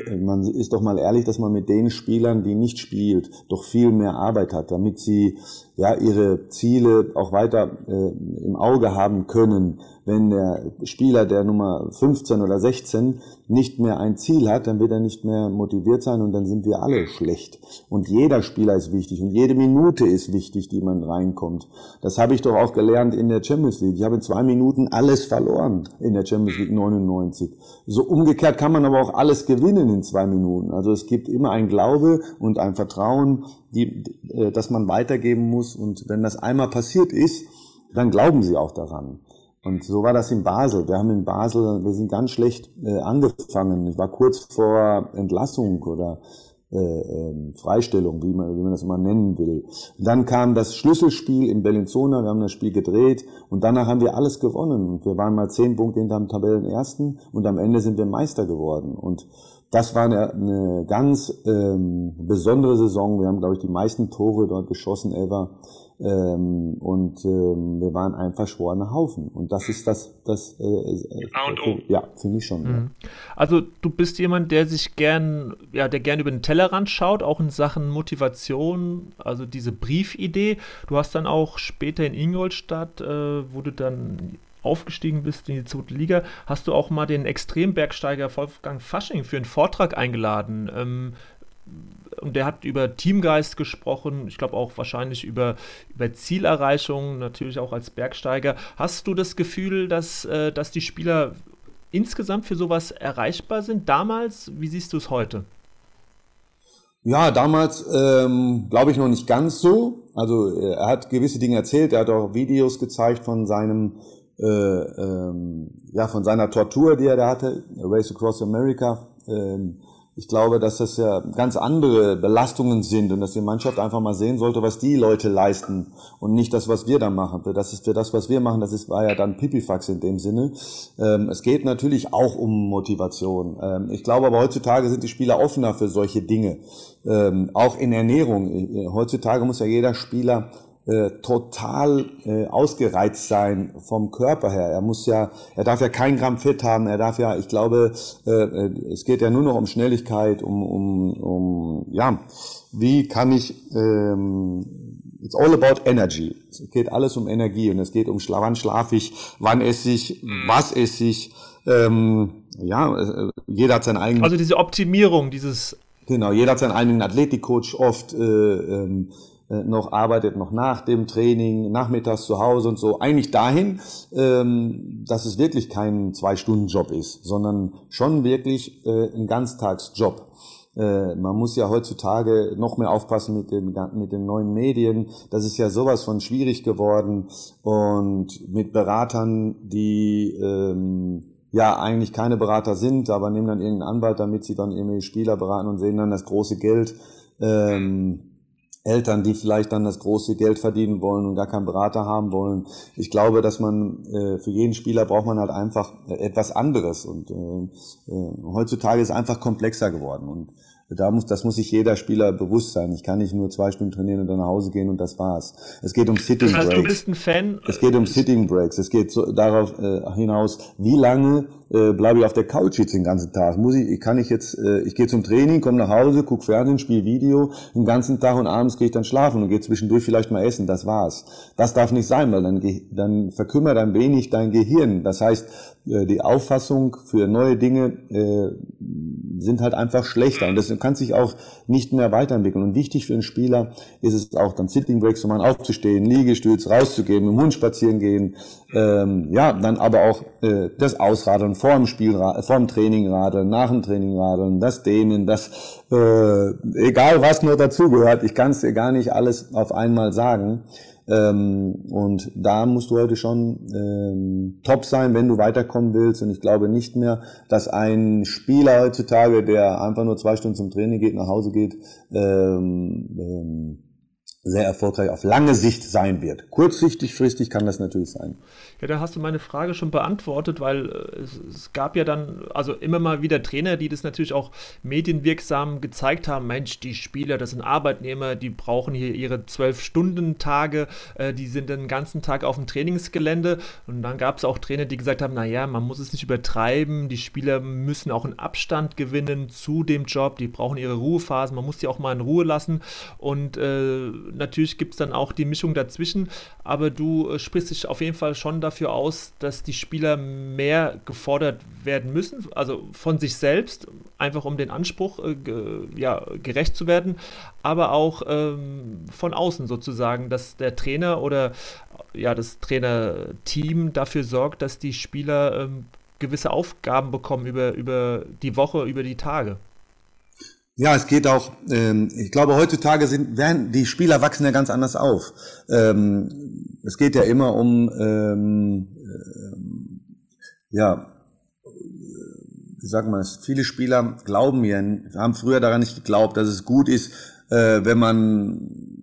äh, man ist doch mal ehrlich, dass man mit den Spielern, die nicht spielt, doch viel mehr Arbeit hat, damit sie ja ihre Ziele auch weiter äh, im Auge haben können. Wenn der Spieler der Nummer 15 oder 16 nicht mehr ein Ziel hat, dann wird er nicht mehr motiviert sein und dann sind wir alle schlecht. Und jeder Spieler ist wichtig und jede Minute ist wichtig, die man reinkommt. Das habe ich doch auch gelernt in der Champions League. Ich habe in zwei Minuten alles verloren in der Champions League 99. So umgekehrt kann man aber auch alles gewinnen in zwei Minuten. Also es gibt immer ein Glaube und ein Vertrauen, die, äh, das man weitergeben muss. Und wenn das einmal passiert ist, dann glauben sie auch daran. Und so war das in Basel. Wir haben in Basel, wir sind ganz schlecht äh, angefangen. Ich war kurz vor Entlassung oder äh, ähm, Freistellung, wie man, wie man das immer nennen will. dann kam das Schlüsselspiel in Bellinzona, wir haben das Spiel gedreht und danach haben wir alles gewonnen. Wir waren mal zehn Punkte hinterm Tabellenersten und am Ende sind wir Meister geworden. Und das war eine, eine ganz ähm, besondere Saison. Wir haben, glaube ich, die meisten Tore dort geschossen ever. Ähm, und ähm, wir waren ein verschworener Haufen. Und das ist das, das äh, äh, A und O. Ja, finde ich schon. Mhm. Ja. Also du bist jemand, der sich gern, ja, der gern über den Tellerrand schaut, auch in Sachen Motivation, also diese Briefidee. Du hast dann auch später in Ingolstadt, äh, wo du dann aufgestiegen bist in die zweite Liga, hast du auch mal den Extrembergsteiger Wolfgang Fasching für einen Vortrag eingeladen. Ähm, und der hat über Teamgeist gesprochen, ich glaube auch wahrscheinlich über, über Zielerreichung, natürlich auch als Bergsteiger. Hast du das Gefühl, dass, äh, dass die Spieler insgesamt für sowas erreichbar sind damals? Wie siehst du es heute? Ja, damals ähm, glaube ich noch nicht ganz so. Also er hat gewisse Dinge erzählt, er hat auch Videos gezeigt von seinem äh, ähm, ja von seiner Tortur, die er da hatte, Race Across America. Ähm, ich glaube, dass das ja ganz andere Belastungen sind und dass die Mannschaft einfach mal sehen sollte, was die Leute leisten und nicht das, was wir da machen. Das ist für das, was wir machen, das ist, war ja dann Pipifax in dem Sinne. Ähm, es geht natürlich auch um Motivation. Ähm, ich glaube aber heutzutage sind die Spieler offener für solche Dinge. Ähm, auch in Ernährung. Äh, heutzutage muss ja jeder Spieler äh, total äh, ausgereizt sein vom Körper her. Er muss ja, er darf ja kein Gramm Fett haben. Er darf ja, ich glaube, äh, äh, es geht ja nur noch um Schnelligkeit, um, um, um ja, wie kann ich ähm, It's all about energy. Es geht alles um Energie und es geht um wann schlafe ich, wann esse ich, mhm. was esse ich. Ähm, ja, äh, jeder hat seinen eigenen. Also diese Optimierung, dieses. Genau, jeder hat seinen eigenen Athletikcoach oft. Äh, ähm, äh, noch arbeitet, noch nach dem Training, nachmittags zu Hause und so, eigentlich dahin, ähm, dass es wirklich kein Zwei-Stunden-Job ist, sondern schon wirklich äh, ein Ganztagsjob. Äh, man muss ja heutzutage noch mehr aufpassen mit den, mit den neuen Medien. Das ist ja sowas von schwierig geworden und mit Beratern, die ähm, ja eigentlich keine Berater sind, aber nehmen dann irgendeinen Anwalt, damit sie dann irgendwie Spieler beraten und sehen dann das große Geld. Ähm, Eltern, die vielleicht dann das große Geld verdienen wollen und gar keinen Berater haben wollen. Ich glaube, dass man äh, für jeden Spieler braucht man halt einfach äh, etwas anderes und äh, äh, heutzutage ist es einfach komplexer geworden und da muss, das muss sich jeder Spieler bewusst sein. Ich kann nicht nur zwei Stunden trainieren und dann nach Hause gehen und das war's. Es geht um Sitting Breaks. Du bist ein Fan. Es geht um Sitting Breaks. Es geht so, darauf äh, hinaus, wie lange äh, bleibe ich auf der Couch jetzt den ganzen Tag. Muss ich, kann ich jetzt, äh, ich gehe zum Training, komme nach Hause, gucke Fernsehen, spiele Video, den ganzen Tag und abends gehe ich dann schlafen und gehe zwischendurch vielleicht mal essen. Das war's. Das darf nicht sein, weil dann, dann verkümmert ein wenig dein Gehirn. Das heißt, äh, die Auffassung für neue Dinge äh, sind halt einfach schlechter und das kann sich auch nicht mehr weiterentwickeln. Und wichtig für einen Spieler ist es auch dann Sitting Breaks, um aufzustehen, Liegestütz, rauszugehen, mit dem Hund spazieren gehen, ähm, ja, dann aber auch äh, das Ausradeln vor dem Spiel, vor dem Training radeln, nach dem Training radeln, das Dehnen, das äh, egal was nur dazugehört. Ich kann es dir gar nicht alles auf einmal sagen. Ähm, und da musst du heute schon ähm, top sein, wenn du weiterkommen willst. Und ich glaube nicht mehr, dass ein Spieler heutzutage, der einfach nur zwei Stunden zum Training geht, nach Hause geht, ähm, ähm, sehr erfolgreich auf lange Sicht sein wird. Kurzsichtig, fristig kann das natürlich sein. Ja, da hast du meine Frage schon beantwortet, weil äh, es, es, gab ja dann, also immer mal wieder Trainer, die das natürlich auch medienwirksam gezeigt haben. Mensch, die Spieler, das sind Arbeitnehmer, die brauchen hier ihre Zwölf-Stunden-Tage, äh, die sind den ganzen Tag auf dem Trainingsgelände. Und dann gab es auch Trainer, die gesagt haben, naja, man muss es nicht übertreiben, die Spieler müssen auch einen Abstand gewinnen zu dem Job, die brauchen ihre Ruhephasen, man muss die auch mal in Ruhe lassen. Und äh, natürlich gibt es dann auch die Mischung dazwischen, aber du äh, sprichst dich auf jeden Fall schon dafür aus, dass die Spieler mehr gefordert werden müssen, also von sich selbst, einfach um den Anspruch äh, ja, gerecht zu werden, aber auch ähm, von außen sozusagen, dass der Trainer oder ja, das Trainerteam dafür sorgt, dass die Spieler ähm, gewisse Aufgaben bekommen über, über die Woche, über die Tage. Ja, es geht auch, ähm, ich glaube, heutzutage sind, werden, die Spieler wachsen ja ganz anders auf. Ähm, es geht ja immer um, ähm, äh, ja, wie sagt man es, viele Spieler glauben mir, haben früher daran nicht geglaubt, dass es gut ist, äh, wenn man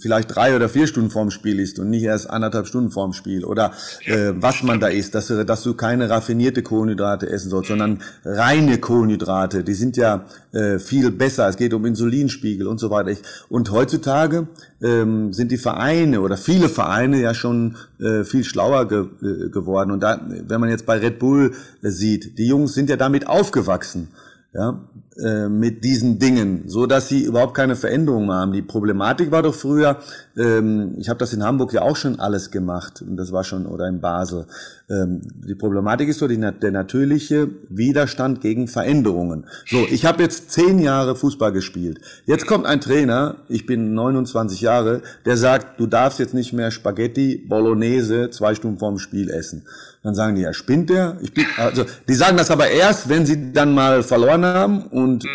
vielleicht drei oder vier Stunden vorm Spiel ist und nicht erst anderthalb Stunden vorm Spiel oder äh, was man da isst, dass du, dass du keine raffinierte Kohlenhydrate essen sollst, sondern reine Kohlenhydrate, die sind ja äh, viel besser, es geht um Insulinspiegel und so weiter. Und heutzutage ähm, sind die Vereine oder viele Vereine ja schon äh, viel schlauer ge äh, geworden. Und da, wenn man jetzt bei Red Bull äh, sieht, die Jungs sind ja damit aufgewachsen. Ja, äh, mit diesen Dingen, so dass sie überhaupt keine Veränderungen haben. Die Problematik war doch früher, ähm, ich habe das in Hamburg ja auch schon alles gemacht und das war schon oder in Basel. Ähm, die Problematik ist so die, der natürliche Widerstand gegen Veränderungen. So, ich habe jetzt zehn Jahre Fußball gespielt. Jetzt kommt ein Trainer, ich bin 29 Jahre, der sagt, du darfst jetzt nicht mehr Spaghetti Bolognese zwei Stunden vorm Spiel essen. Dann sagen die, ja, spinnt der? Ich bin, also, die sagen das aber erst, wenn sie dann mal verloren haben und mhm.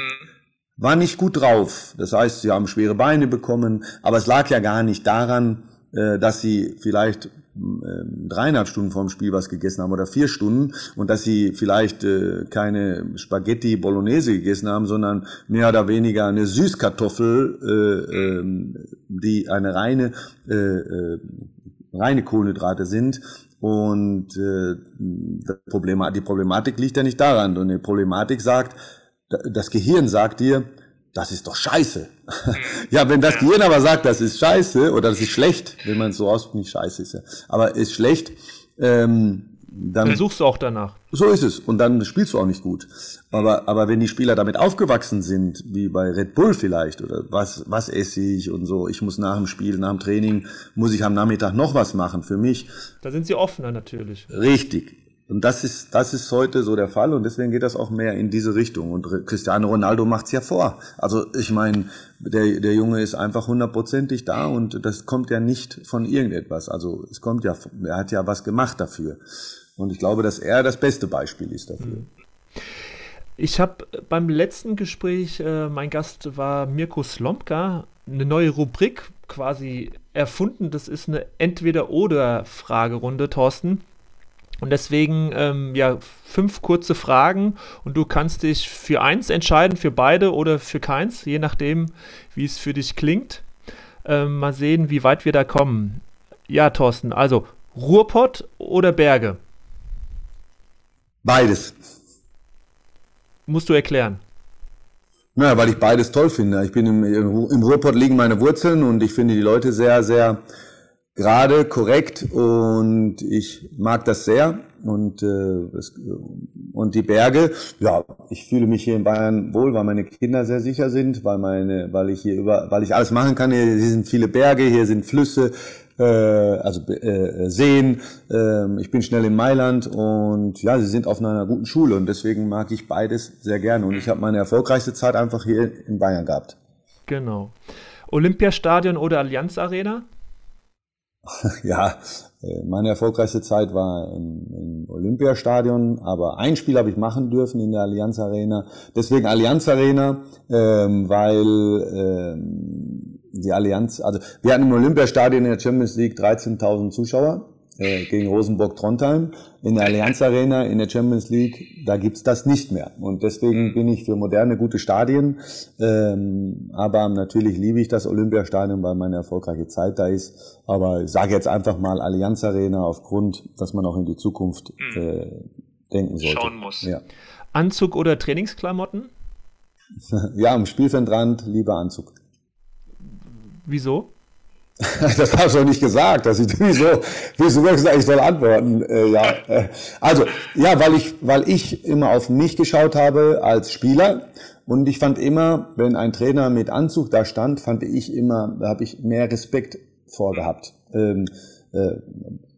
war nicht gut drauf. Das heißt, sie haben schwere Beine bekommen, aber es lag ja gar nicht daran, äh, dass sie vielleicht ähm, dreieinhalb Stunden vorm Spiel was gegessen haben oder vier Stunden und dass sie vielleicht äh, keine Spaghetti Bolognese gegessen haben, sondern mehr oder weniger eine Süßkartoffel, äh, äh, die eine reine äh, äh, reine Kohlenhydrate sind und äh, Problem, die Problematik liegt ja nicht daran. Und die Problematik sagt, das Gehirn sagt dir, das ist doch scheiße. ja, wenn das Gehirn aber sagt, das ist scheiße oder das ist schlecht, wenn man es so ausdrückt, nicht scheiße ist ja, aber ist schlecht, ähm, dann, dann suchst du auch danach. So ist es. Und dann spielst du auch nicht gut. Aber, aber wenn die Spieler damit aufgewachsen sind, wie bei Red Bull vielleicht, oder was, was esse ich und so, ich muss nach dem Spiel, nach dem Training, muss ich am Nachmittag noch was machen für mich. Da sind sie offener natürlich. Richtig. Und das ist, das ist heute so der Fall und deswegen geht das auch mehr in diese Richtung. Und Cristiano Ronaldo macht's ja vor. Also ich meine, der, der Junge ist einfach hundertprozentig da und das kommt ja nicht von irgendetwas. Also es kommt ja, er hat ja was gemacht dafür. Und ich glaube, dass er das beste Beispiel ist dafür. Ich habe beim letzten Gespräch, äh, mein Gast war Mirko Slomka, eine neue Rubrik quasi erfunden. Das ist eine Entweder-Oder-Fragerunde, Thorsten. Und deswegen, ähm, ja, fünf kurze Fragen und du kannst dich für eins entscheiden, für beide oder für keins, je nachdem, wie es für dich klingt. Ähm, mal sehen, wie weit wir da kommen. Ja, Thorsten, also Ruhrpott oder Berge? Beides. Musst du erklären. Naja, weil ich beides toll finde. Ich bin im, im Ruhrpott liegen meine Wurzeln und ich finde die Leute sehr, sehr gerade, korrekt und ich mag das sehr. Und, äh, es, und die Berge, ja, ich fühle mich hier in Bayern wohl, weil meine Kinder sehr sicher sind, weil meine, weil ich hier über, weil ich alles machen kann. Hier, sind viele Berge, hier sind Flüsse, äh, also äh, Seen. Äh, ich bin schnell in Mailand und ja, sie sind auf einer guten Schule und deswegen mag ich beides sehr gerne. Und ich habe meine erfolgreichste Zeit einfach hier in Bayern gehabt. Genau. Olympiastadion oder Allianz Arena? ja, äh, meine erfolgreichste Zeit war im, im Olympiastadion, aber ein Spiel habe ich machen dürfen in der Allianz Arena. Deswegen Allianz Arena, ähm, weil ähm, die Allianz, also wir hatten im Olympiastadion in der Champions League 13.000 Zuschauer äh, gegen Rosenborg Trondheim. In der Allianz Arena in der Champions League, da gibt's das nicht mehr. Und deswegen bin ich für moderne, gute Stadien. Ähm, aber natürlich liebe ich das Olympiastadion, weil meine erfolgreiche Zeit da ist. Aber ich sage jetzt einfach mal Allianz Arena aufgrund, dass man auch in die Zukunft hm. äh, denken sollte. Schauen muss. Ja. Anzug oder Trainingsklamotten? ja, am Spielfeldrand lieber Anzug. Wieso? Das hast du doch nicht gesagt, dass ich wieso, wieso wirklich ich soll antworten. Äh, ja, äh, also ja, weil ich, weil ich immer auf mich geschaut habe als Spieler und ich fand immer, wenn ein Trainer mit Anzug da stand, fand ich immer, da habe ich mehr Respekt vorgehabt. Ähm, äh,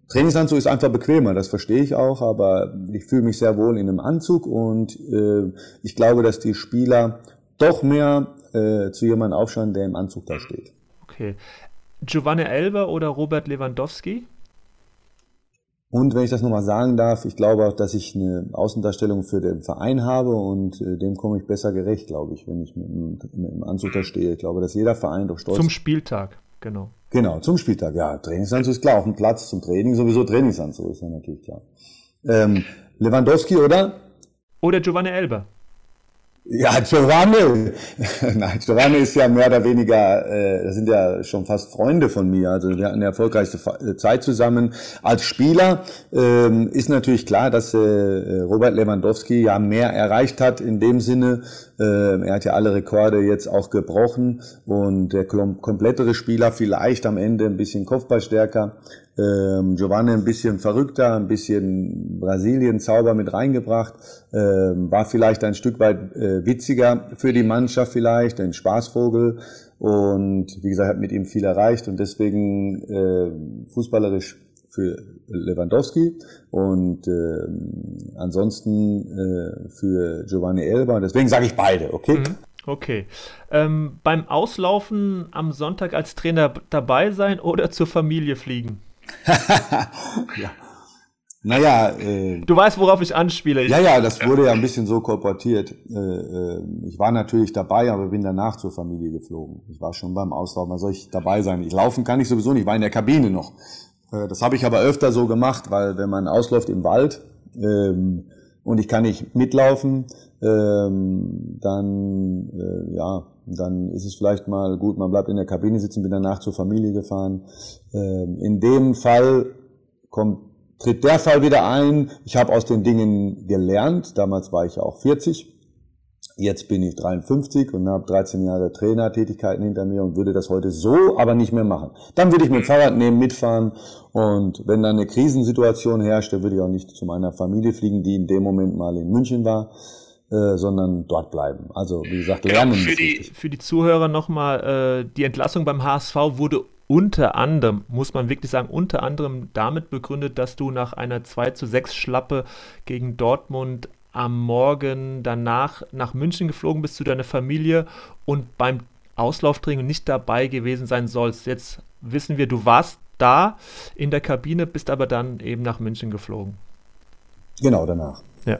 Trainingsanzug ist einfach bequemer, das verstehe ich auch, aber ich fühle mich sehr wohl in einem Anzug und äh, ich glaube, dass die Spieler doch mehr äh, zu jemandem aufschauen, der im Anzug da steht. Okay. Giovanni Elber oder Robert Lewandowski? Und wenn ich das nochmal sagen darf, ich glaube auch, dass ich eine Außendarstellung für den Verein habe und äh, dem komme ich besser gerecht, glaube ich, wenn ich mit, mit dem Anzug da stehe. Ich glaube, dass jeder Verein doch stolz Zum Spieltag, genau. Genau, zum Spieltag, ja. Trainingsanzug ist klar, auf dem Platz zum Training sowieso Trainingsanzug, ist ja natürlich klar. Ähm, Lewandowski oder? oder Giovanni Elber? Ja, Giovanni. Nein, Giovanni ist ja mehr oder weniger, äh, das sind ja schon fast Freunde von mir. Also wir hatten eine erfolgreichste äh, Zeit zusammen. Als Spieler ähm, ist natürlich klar, dass äh, Robert Lewandowski ja mehr erreicht hat in dem Sinne. Äh, er hat ja alle Rekorde jetzt auch gebrochen und der komplettere Spieler vielleicht am Ende ein bisschen Kopfballstärker. Ähm, Giovanni ein bisschen verrückter, ein bisschen Brasilien-Zauber mit reingebracht, ähm, war vielleicht ein Stück weit äh, witziger für die Mannschaft vielleicht, ein Spaßvogel und wie gesagt, hat mit ihm viel erreicht und deswegen äh, fußballerisch für Lewandowski und äh, ansonsten äh, für Giovanni Elba. Deswegen sage ich beide, okay? Mhm. Okay. Ähm, beim Auslaufen am Sonntag als Trainer dabei sein oder zur Familie fliegen? ja. Naja. Äh, du weißt, worauf ich anspiele. Ja, ja, das wurde ja ein bisschen so korportiert. Äh, äh, ich war natürlich dabei, aber bin danach zur Familie geflogen. Ich war schon beim Auslaufen. Da soll ich dabei sein? Ich laufen kann ich sowieso nicht. Ich war in der Kabine noch. Äh, das habe ich aber öfter so gemacht, weil wenn man ausläuft im Wald ähm, und ich kann nicht mitlaufen, ähm, dann äh, ja, dann ist es vielleicht mal gut, man bleibt in der Kabine sitzen, bin danach zur Familie gefahren. Ähm, in dem Fall kommt tritt der Fall wieder ein. Ich habe aus den Dingen gelernt. Damals war ich auch 40 Jetzt bin ich 53 und habe 13 Jahre Trainertätigkeiten hinter mir und würde das heute so aber nicht mehr machen. Dann würde ich mit dem Fahrrad nehmen, mitfahren und wenn dann eine Krisensituation herrscht, dann würde ich auch nicht zu meiner Familie fliegen, die in dem Moment mal in München war, äh, sondern dort bleiben. Also wie gesagt, lernen. Für, die, für die Zuhörer nochmal, äh, die Entlassung beim HSV wurde unter anderem, muss man wirklich sagen, unter anderem damit begründet, dass du nach einer 2 zu 6 Schlappe gegen Dortmund am Morgen danach nach München geflogen bist zu deiner Familie und beim Auslauftraining nicht dabei gewesen sein sollst. Jetzt wissen wir, du warst da in der Kabine, bist aber dann eben nach München geflogen. Genau, danach. Ja.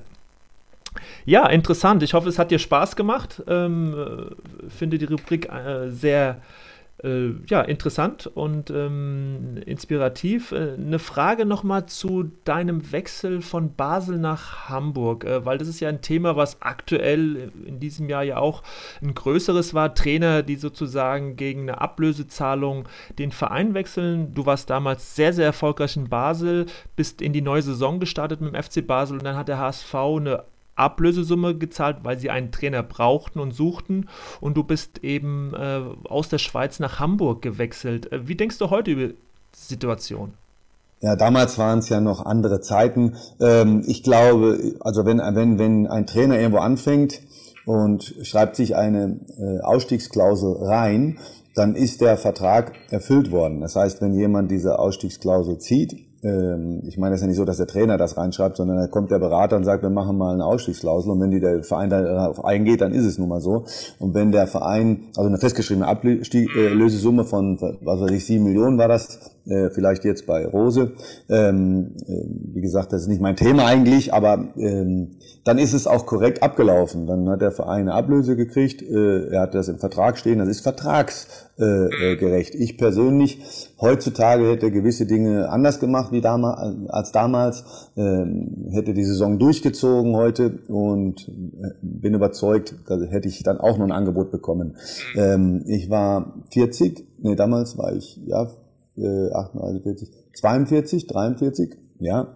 Ja, interessant. Ich hoffe, es hat dir Spaß gemacht. Ähm, äh, finde die Rubrik äh, sehr äh, ja, interessant und ähm, inspirativ. Äh, eine Frage nochmal zu deinem Wechsel von Basel nach Hamburg, äh, weil das ist ja ein Thema, was aktuell in diesem Jahr ja auch ein größeres war. Trainer, die sozusagen gegen eine Ablösezahlung den Verein wechseln. Du warst damals sehr, sehr erfolgreich in Basel, bist in die neue Saison gestartet mit dem FC Basel und dann hat der HSV eine Ablösesumme gezahlt, weil sie einen Trainer brauchten und suchten. Und du bist eben äh, aus der Schweiz nach Hamburg gewechselt. Äh, wie denkst du heute über die Situation? Ja, damals waren es ja noch andere Zeiten. Ähm, ich glaube, also wenn, wenn, wenn ein Trainer irgendwo anfängt und schreibt sich eine äh, Ausstiegsklausel rein, dann ist der Vertrag erfüllt worden. Das heißt, wenn jemand diese Ausstiegsklausel zieht, ich meine, es ist ja nicht so, dass der Trainer das reinschreibt, sondern da kommt der Berater und sagt, wir machen mal eine Ausstiegsklausel und wenn die der Verein darauf eingeht, dann ist es nun mal so. Und wenn der Verein, also eine festgeschriebene Ablösesumme von, was weiß ich, sieben Millionen war das, äh, vielleicht jetzt bei Rose. Ähm, äh, wie gesagt, das ist nicht mein Thema eigentlich, aber ähm, dann ist es auch korrekt abgelaufen. Dann hat der Verein eine Ablöse gekriegt, äh, er hat das im Vertrag stehen, das ist vertragsgerecht. Äh, ich persönlich heutzutage hätte gewisse Dinge anders gemacht wie damals, als damals, ähm, hätte die Saison durchgezogen heute und äh, bin überzeugt, da hätte ich dann auch noch ein Angebot bekommen. Ähm, ich war 40, nee, damals war ich, ja, 38, 42, 43, ja,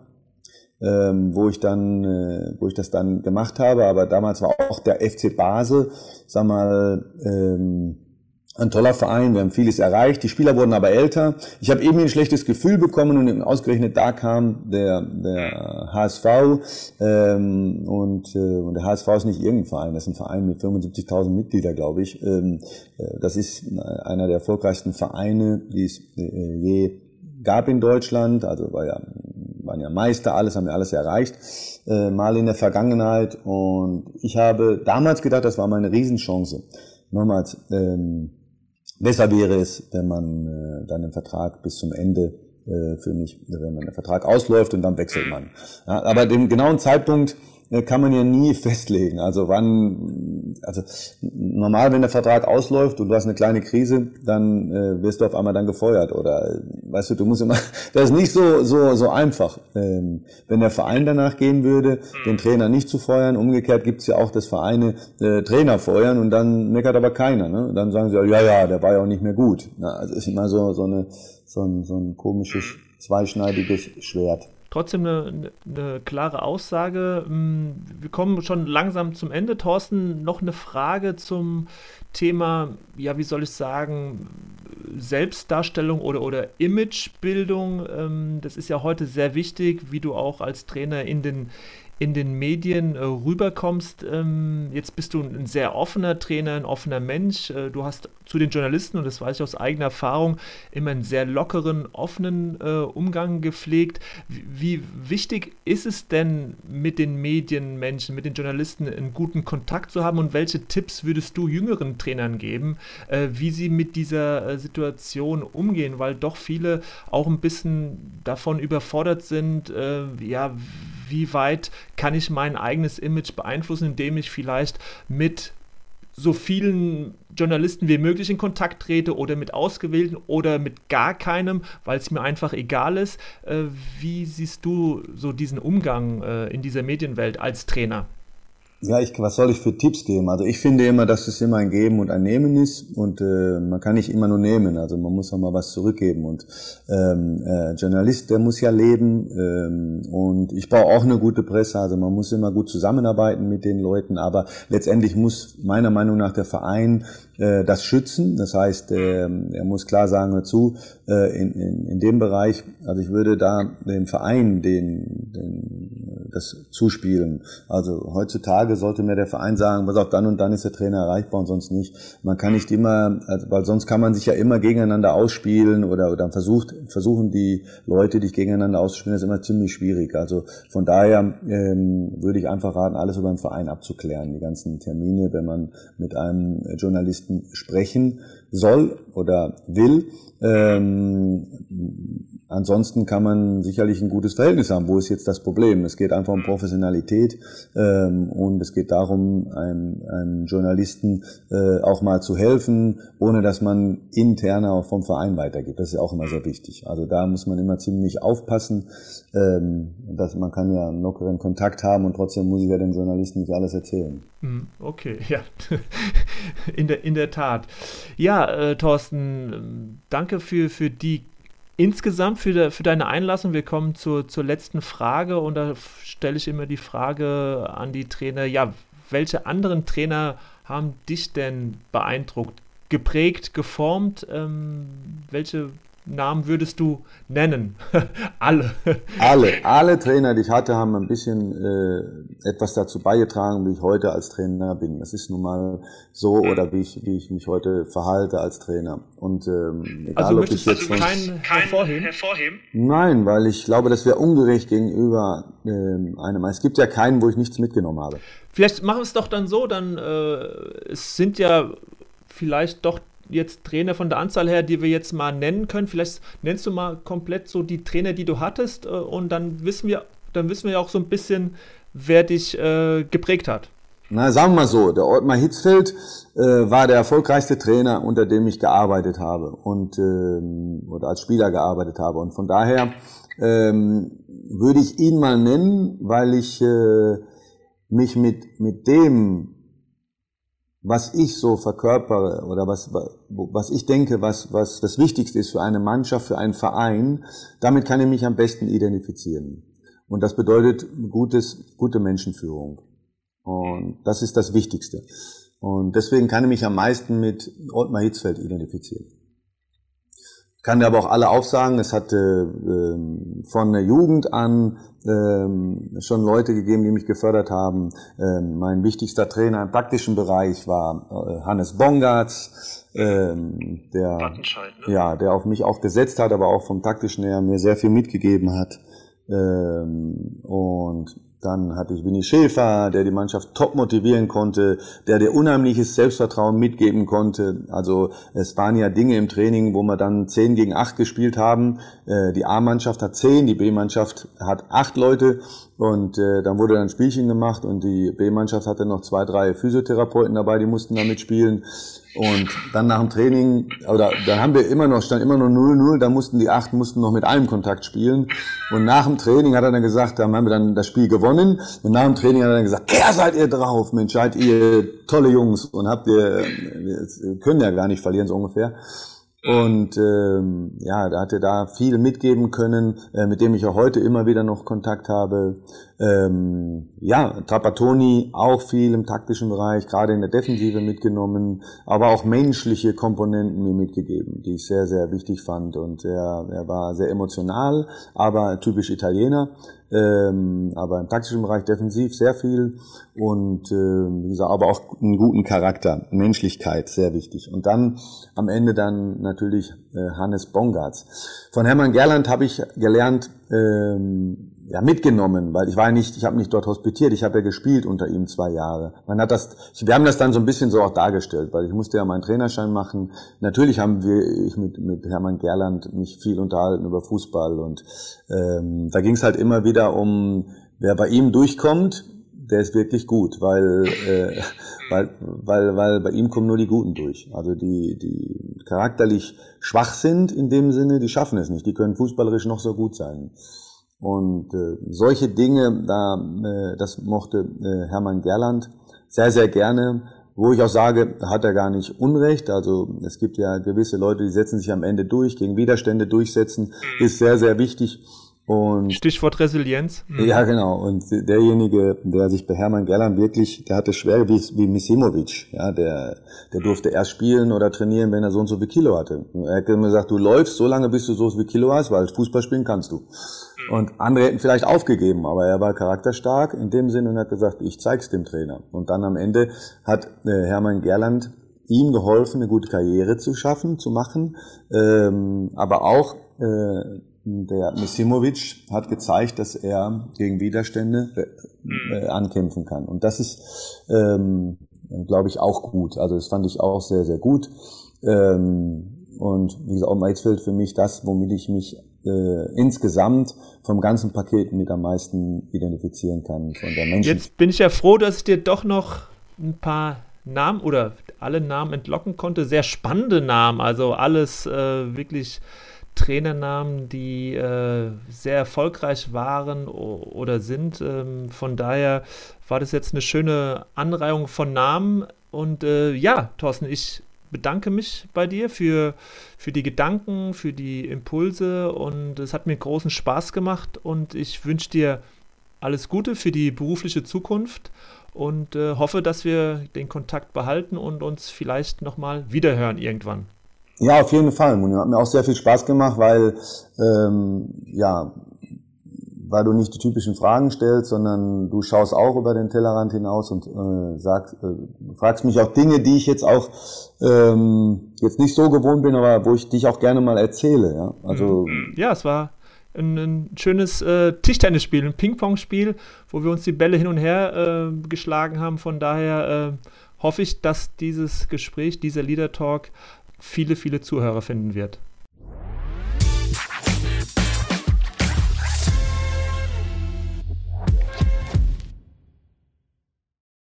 ähm, wo ich dann, äh, wo ich das dann gemacht habe. Aber damals war auch der FC Basel, sag mal, ähm, ein toller Verein, wir haben vieles erreicht. Die Spieler wurden aber älter. Ich habe eben ein schlechtes Gefühl bekommen und ausgerechnet da kam der, der HSV ähm, und, äh, und der HSV ist nicht irgendein Verein, das ist ein Verein mit 75.000 Mitgliedern, glaube ich. Ähm, äh, das ist einer der erfolgreichsten Vereine, die es äh, je gab in Deutschland. Also war ja, waren ja Meister, alles haben ja alles erreicht äh, mal in der Vergangenheit. Und ich habe damals gedacht, das war meine Riesenchance. Nochmals. Ähm, Besser wäre es, wenn man äh, dann den Vertrag bis zum Ende äh, für mich, wenn man der Vertrag ausläuft und dann wechselt man. Ja, aber den genauen Zeitpunkt kann man ja nie festlegen. Also wann, also normal, wenn der Vertrag ausläuft und du hast eine kleine Krise, dann äh, wirst du auf einmal dann gefeuert oder, weißt du, du musst immer, das ist nicht so so so einfach. Ähm, wenn der Verein danach gehen würde, den Trainer nicht zu feuern, umgekehrt gibt's ja auch, dass Vereine äh, Trainer feuern und dann meckert aber keiner. Ne? Dann sagen sie, ja, ja, der war ja auch nicht mehr gut. Na, also ist immer so so eine so ein, so ein komisches zweischneidiges Schwert trotzdem eine, eine, klare Aussage. Hm, wir kommen schon langsam zum Ende. Thorsten, noch eine Frage zum Thema, ja, wie soll ich sagen, Selbstdarstellung oder, oder Imagebildung. Ähm, das ist ja heute sehr wichtig, wie du auch als Trainer in den in den Medien äh, rüberkommst. Ähm, jetzt bist du ein sehr offener Trainer, ein offener Mensch. Äh, du hast zu den Journalisten, und das weiß ich aus eigener Erfahrung, immer einen sehr lockeren, offenen äh, Umgang gepflegt. Wie, wie, wichtig ist es denn, mit den Medienmenschen, mit den Journalisten einen guten Kontakt zu haben und welche Tipps würdest du jüngeren Trainern geben, äh, wie sie mit dieser äh, Situation umgehen? Weil doch viele auch ein bisschen davon überfordert sind, äh, ja, wie weit kann ich mein eigenes Image beeinflussen, indem ich vielleicht mit so vielen Journalisten wie möglich in Kontakt trete oder mit ausgewählten oder mit gar keinem, weil es mir einfach egal ist. Äh, wie siehst du so diesen Umgang äh, in dieser Medienwelt als Trainer? Ja, ich, was soll ich für Tipps geben? Also ich finde immer, dass es immer ein Geben und ein Nehmen ist und äh, man kann nicht immer nur nehmen, also man muss auch mal was zurückgeben und ähm, äh, Journalist, der muss ja leben ähm, und ich brauche auch eine gute Presse, also man muss immer gut zusammenarbeiten mit den Leuten, aber letztendlich muss meiner Meinung nach der Verein äh, das schützen, das heißt, äh, er muss klar sagen dazu, äh, in, in, in dem Bereich, also ich würde da dem Verein den, den, das zuspielen, also heutzutage Tage sollte mir der Verein sagen, was auch dann und dann ist der Trainer erreichbar und sonst nicht. Man kann nicht immer, also, weil sonst kann man sich ja immer gegeneinander ausspielen oder, oder versucht, versuchen die Leute, dich gegeneinander auszuspielen, das ist immer ziemlich schwierig. Also von daher ähm, würde ich einfach raten, alles über den Verein abzuklären, die ganzen Termine, wenn man mit einem Journalisten sprechen soll oder will. Ähm, ansonsten kann man sicherlich ein gutes Verhältnis haben. Wo ist jetzt das Problem? Es geht einfach um Professionalität ähm, und es geht darum, einem, einem Journalisten äh, auch mal zu helfen, ohne dass man interner auch vom Verein weitergibt. Das ist ja auch immer sehr wichtig. Also da muss man immer ziemlich aufpassen, ähm, dass man kann ja einen lockeren Kontakt haben und trotzdem muss ich ja dem Journalisten nicht alles erzählen. Hm, okay, ja, in der, in der Tat. Ja, äh, Thorsten, danke für, für die insgesamt für, de, für deine Einlassung. Wir kommen zur, zur letzten Frage und da stelle ich immer die Frage an die Trainer, ja, welche anderen Trainer haben dich denn beeindruckt, geprägt, geformt? Ähm, welche Namen würdest du nennen? alle. alle. Alle Trainer, die ich hatte, haben ein bisschen äh, etwas dazu beigetragen, wie ich heute als Trainer bin. Das ist nun mal so oder wie ich, wie ich mich heute verhalte als Trainer. Und ähm, egal, also ob ich jetzt also keinen hervorheben? hervorheben? Nein, weil ich glaube, das wäre ungerecht gegenüber ähm, einem. Es gibt ja keinen, wo ich nichts mitgenommen habe. Vielleicht machen wir es doch dann so, dann äh, es sind ja vielleicht doch jetzt Trainer von der Anzahl her, die wir jetzt mal nennen können. Vielleicht nennst du mal komplett so die Trainer, die du hattest, äh, und dann wissen wir, dann wissen wir auch so ein bisschen, wer dich äh, geprägt hat. Na, sagen wir mal so, der Ottmar Hitzfeld äh, war der erfolgreichste Trainer, unter dem ich gearbeitet habe und ähm, oder als Spieler gearbeitet habe. Und von daher ähm, würde ich ihn mal nennen, weil ich äh, mich mit, mit dem was ich so verkörpere oder was, was ich denke, was, was das Wichtigste ist für eine Mannschaft, für einen Verein, damit kann ich mich am besten identifizieren. Und das bedeutet gutes, gute Menschenführung. Und das ist das Wichtigste. Und deswegen kann ich mich am meisten mit Ottmar Hitzfeld identifizieren kann dir aber auch alle aufsagen, es hatte ähm, von der Jugend an ähm, schon Leute gegeben, die mich gefördert haben. Ähm, mein wichtigster Trainer im praktischen Bereich war äh, Hannes Bongartz, ähm, der, ne? ja, der auf mich auch gesetzt hat, aber auch vom taktischen her mir sehr viel mitgegeben hat. Ähm, und dann hatte ich Winnie Schäfer, der die Mannschaft top motivieren konnte, der dir unheimliches Selbstvertrauen mitgeben konnte. Also es waren ja Dinge im Training, wo wir dann 10 gegen 8 gespielt haben. Äh, die A-Mannschaft hat 10, die B-Mannschaft hat 8 Leute Und äh, dann wurde dann ein Spielchen gemacht und die B-Mannschaft hatte noch zwei, drei Physiotherapeuten dabei, die mussten da mitspielen. Und dann nach dem Training, oder dann haben wir immer noch, stand immer noch 0-0, da mussten die acht mussten noch mit einem Kontakt spielen. Und nach dem Training hat er dann gesagt, da haben wir dann das Spiel gewonnen. Und nach dem Training hat er dann gesagt, wer seid ihr drauf? Mensch, seid ihr tolle Jungs und habt ihr, wir können ja gar nicht verlieren, so ungefähr. Und ähm, ja, da hat er da viel mitgeben können, äh, mit dem ich auch heute immer wieder noch Kontakt habe. Ähm, ja, Trapattoni auch viel im taktischen Bereich, gerade in der Defensive mitgenommen, aber auch menschliche Komponenten mir mitgegeben, die ich sehr, sehr wichtig fand. Und er, er war sehr emotional, aber typisch Italiener ähm, aber im taktischen Bereich defensiv sehr viel und äh, wie gesagt, aber auch einen guten Charakter, Menschlichkeit, sehr wichtig. Und dann am Ende dann natürlich äh, Hannes Bongartz. Von Hermann Gerland habe ich gelernt, ähm, ja, mitgenommen, weil ich war nicht, ich habe nicht dort hospitiert, ich habe ja gespielt unter ihm zwei Jahre. Man hat das, wir haben das dann so ein bisschen so auch dargestellt, weil ich musste ja meinen Trainerschein machen. Natürlich haben wir, ich mit, mit Hermann Gerland mich viel unterhalten über Fußball und ähm, da ging es halt immer wieder um, wer bei ihm durchkommt, der ist wirklich gut, weil, äh, weil, weil, weil bei ihm kommen nur die Guten durch. Also die, die charakterlich schwach sind in dem Sinne, die schaffen es nicht. Die können fußballerisch noch so gut sein. Und äh, solche Dinge, da, äh, das mochte äh, Hermann Gerland sehr, sehr gerne. Wo ich auch sage, hat er gar nicht Unrecht. Also es gibt ja gewisse Leute, die setzen sich am Ende durch, gegen Widerstände durchsetzen, mhm. ist sehr, sehr wichtig. Und Stichwort Resilienz. Mhm. Ja, genau. Und derjenige, der sich bei Hermann Gerland wirklich, der hatte schwer wie, wie Misimovic. Ja, der, der durfte erst spielen oder trainieren, wenn er so und so viel Kilo hatte. Er hat immer gesagt, du läufst so lange, bis du so viel Kilo hast, weil Fußball spielen kannst du. Und andere hätten vielleicht aufgegeben, aber er war charakterstark in dem Sinne und hat gesagt, ich zeig's dem Trainer. Und dann am Ende hat äh, Hermann Gerland ihm geholfen, eine gute Karriere zu schaffen, zu machen, ähm, aber auch äh, der Misimovic hat gezeigt, dass er gegen Widerstände äh, äh ankämpfen kann. Und das ist, ähm, glaube ich, auch gut. Also das fand ich auch sehr, sehr gut. Ähm, und wie gesagt, auch Maisfeld für mich das, womit ich mich äh, insgesamt vom ganzen Paket mit am meisten identifizieren kann von der Menschen. Jetzt bin ich ja froh, dass ich dir doch noch ein paar Namen oder alle Namen entlocken konnte. Sehr spannende Namen, also alles äh, wirklich Trainernamen, die äh, sehr erfolgreich waren oder sind. Ähm, von daher war das jetzt eine schöne Anreihung von Namen. Und äh, ja, Thorsten, ich bedanke mich bei dir für, für die Gedanken, für die Impulse und es hat mir großen Spaß gemacht und ich wünsche dir alles Gute für die berufliche Zukunft und äh, hoffe, dass wir den Kontakt behalten und uns vielleicht nochmal wiederhören irgendwann. Ja, auf jeden Fall. Hat mir auch sehr viel Spaß gemacht, weil ähm, ja weil du nicht die typischen Fragen stellst, sondern du schaust auch über den Tellerrand hinaus und äh, sagst, äh, fragst mich auch Dinge, die ich jetzt auch ähm, jetzt nicht so gewohnt bin, aber wo ich dich auch gerne mal erzähle. Ja, also mhm. ja, es war ein, ein schönes äh, Tischtennisspiel, ein Ping-Pong-Spiel, wo wir uns die Bälle hin und her äh, geschlagen haben. Von daher äh, hoffe ich, dass dieses Gespräch, dieser Leader Talk viele, viele Zuhörer finden wird.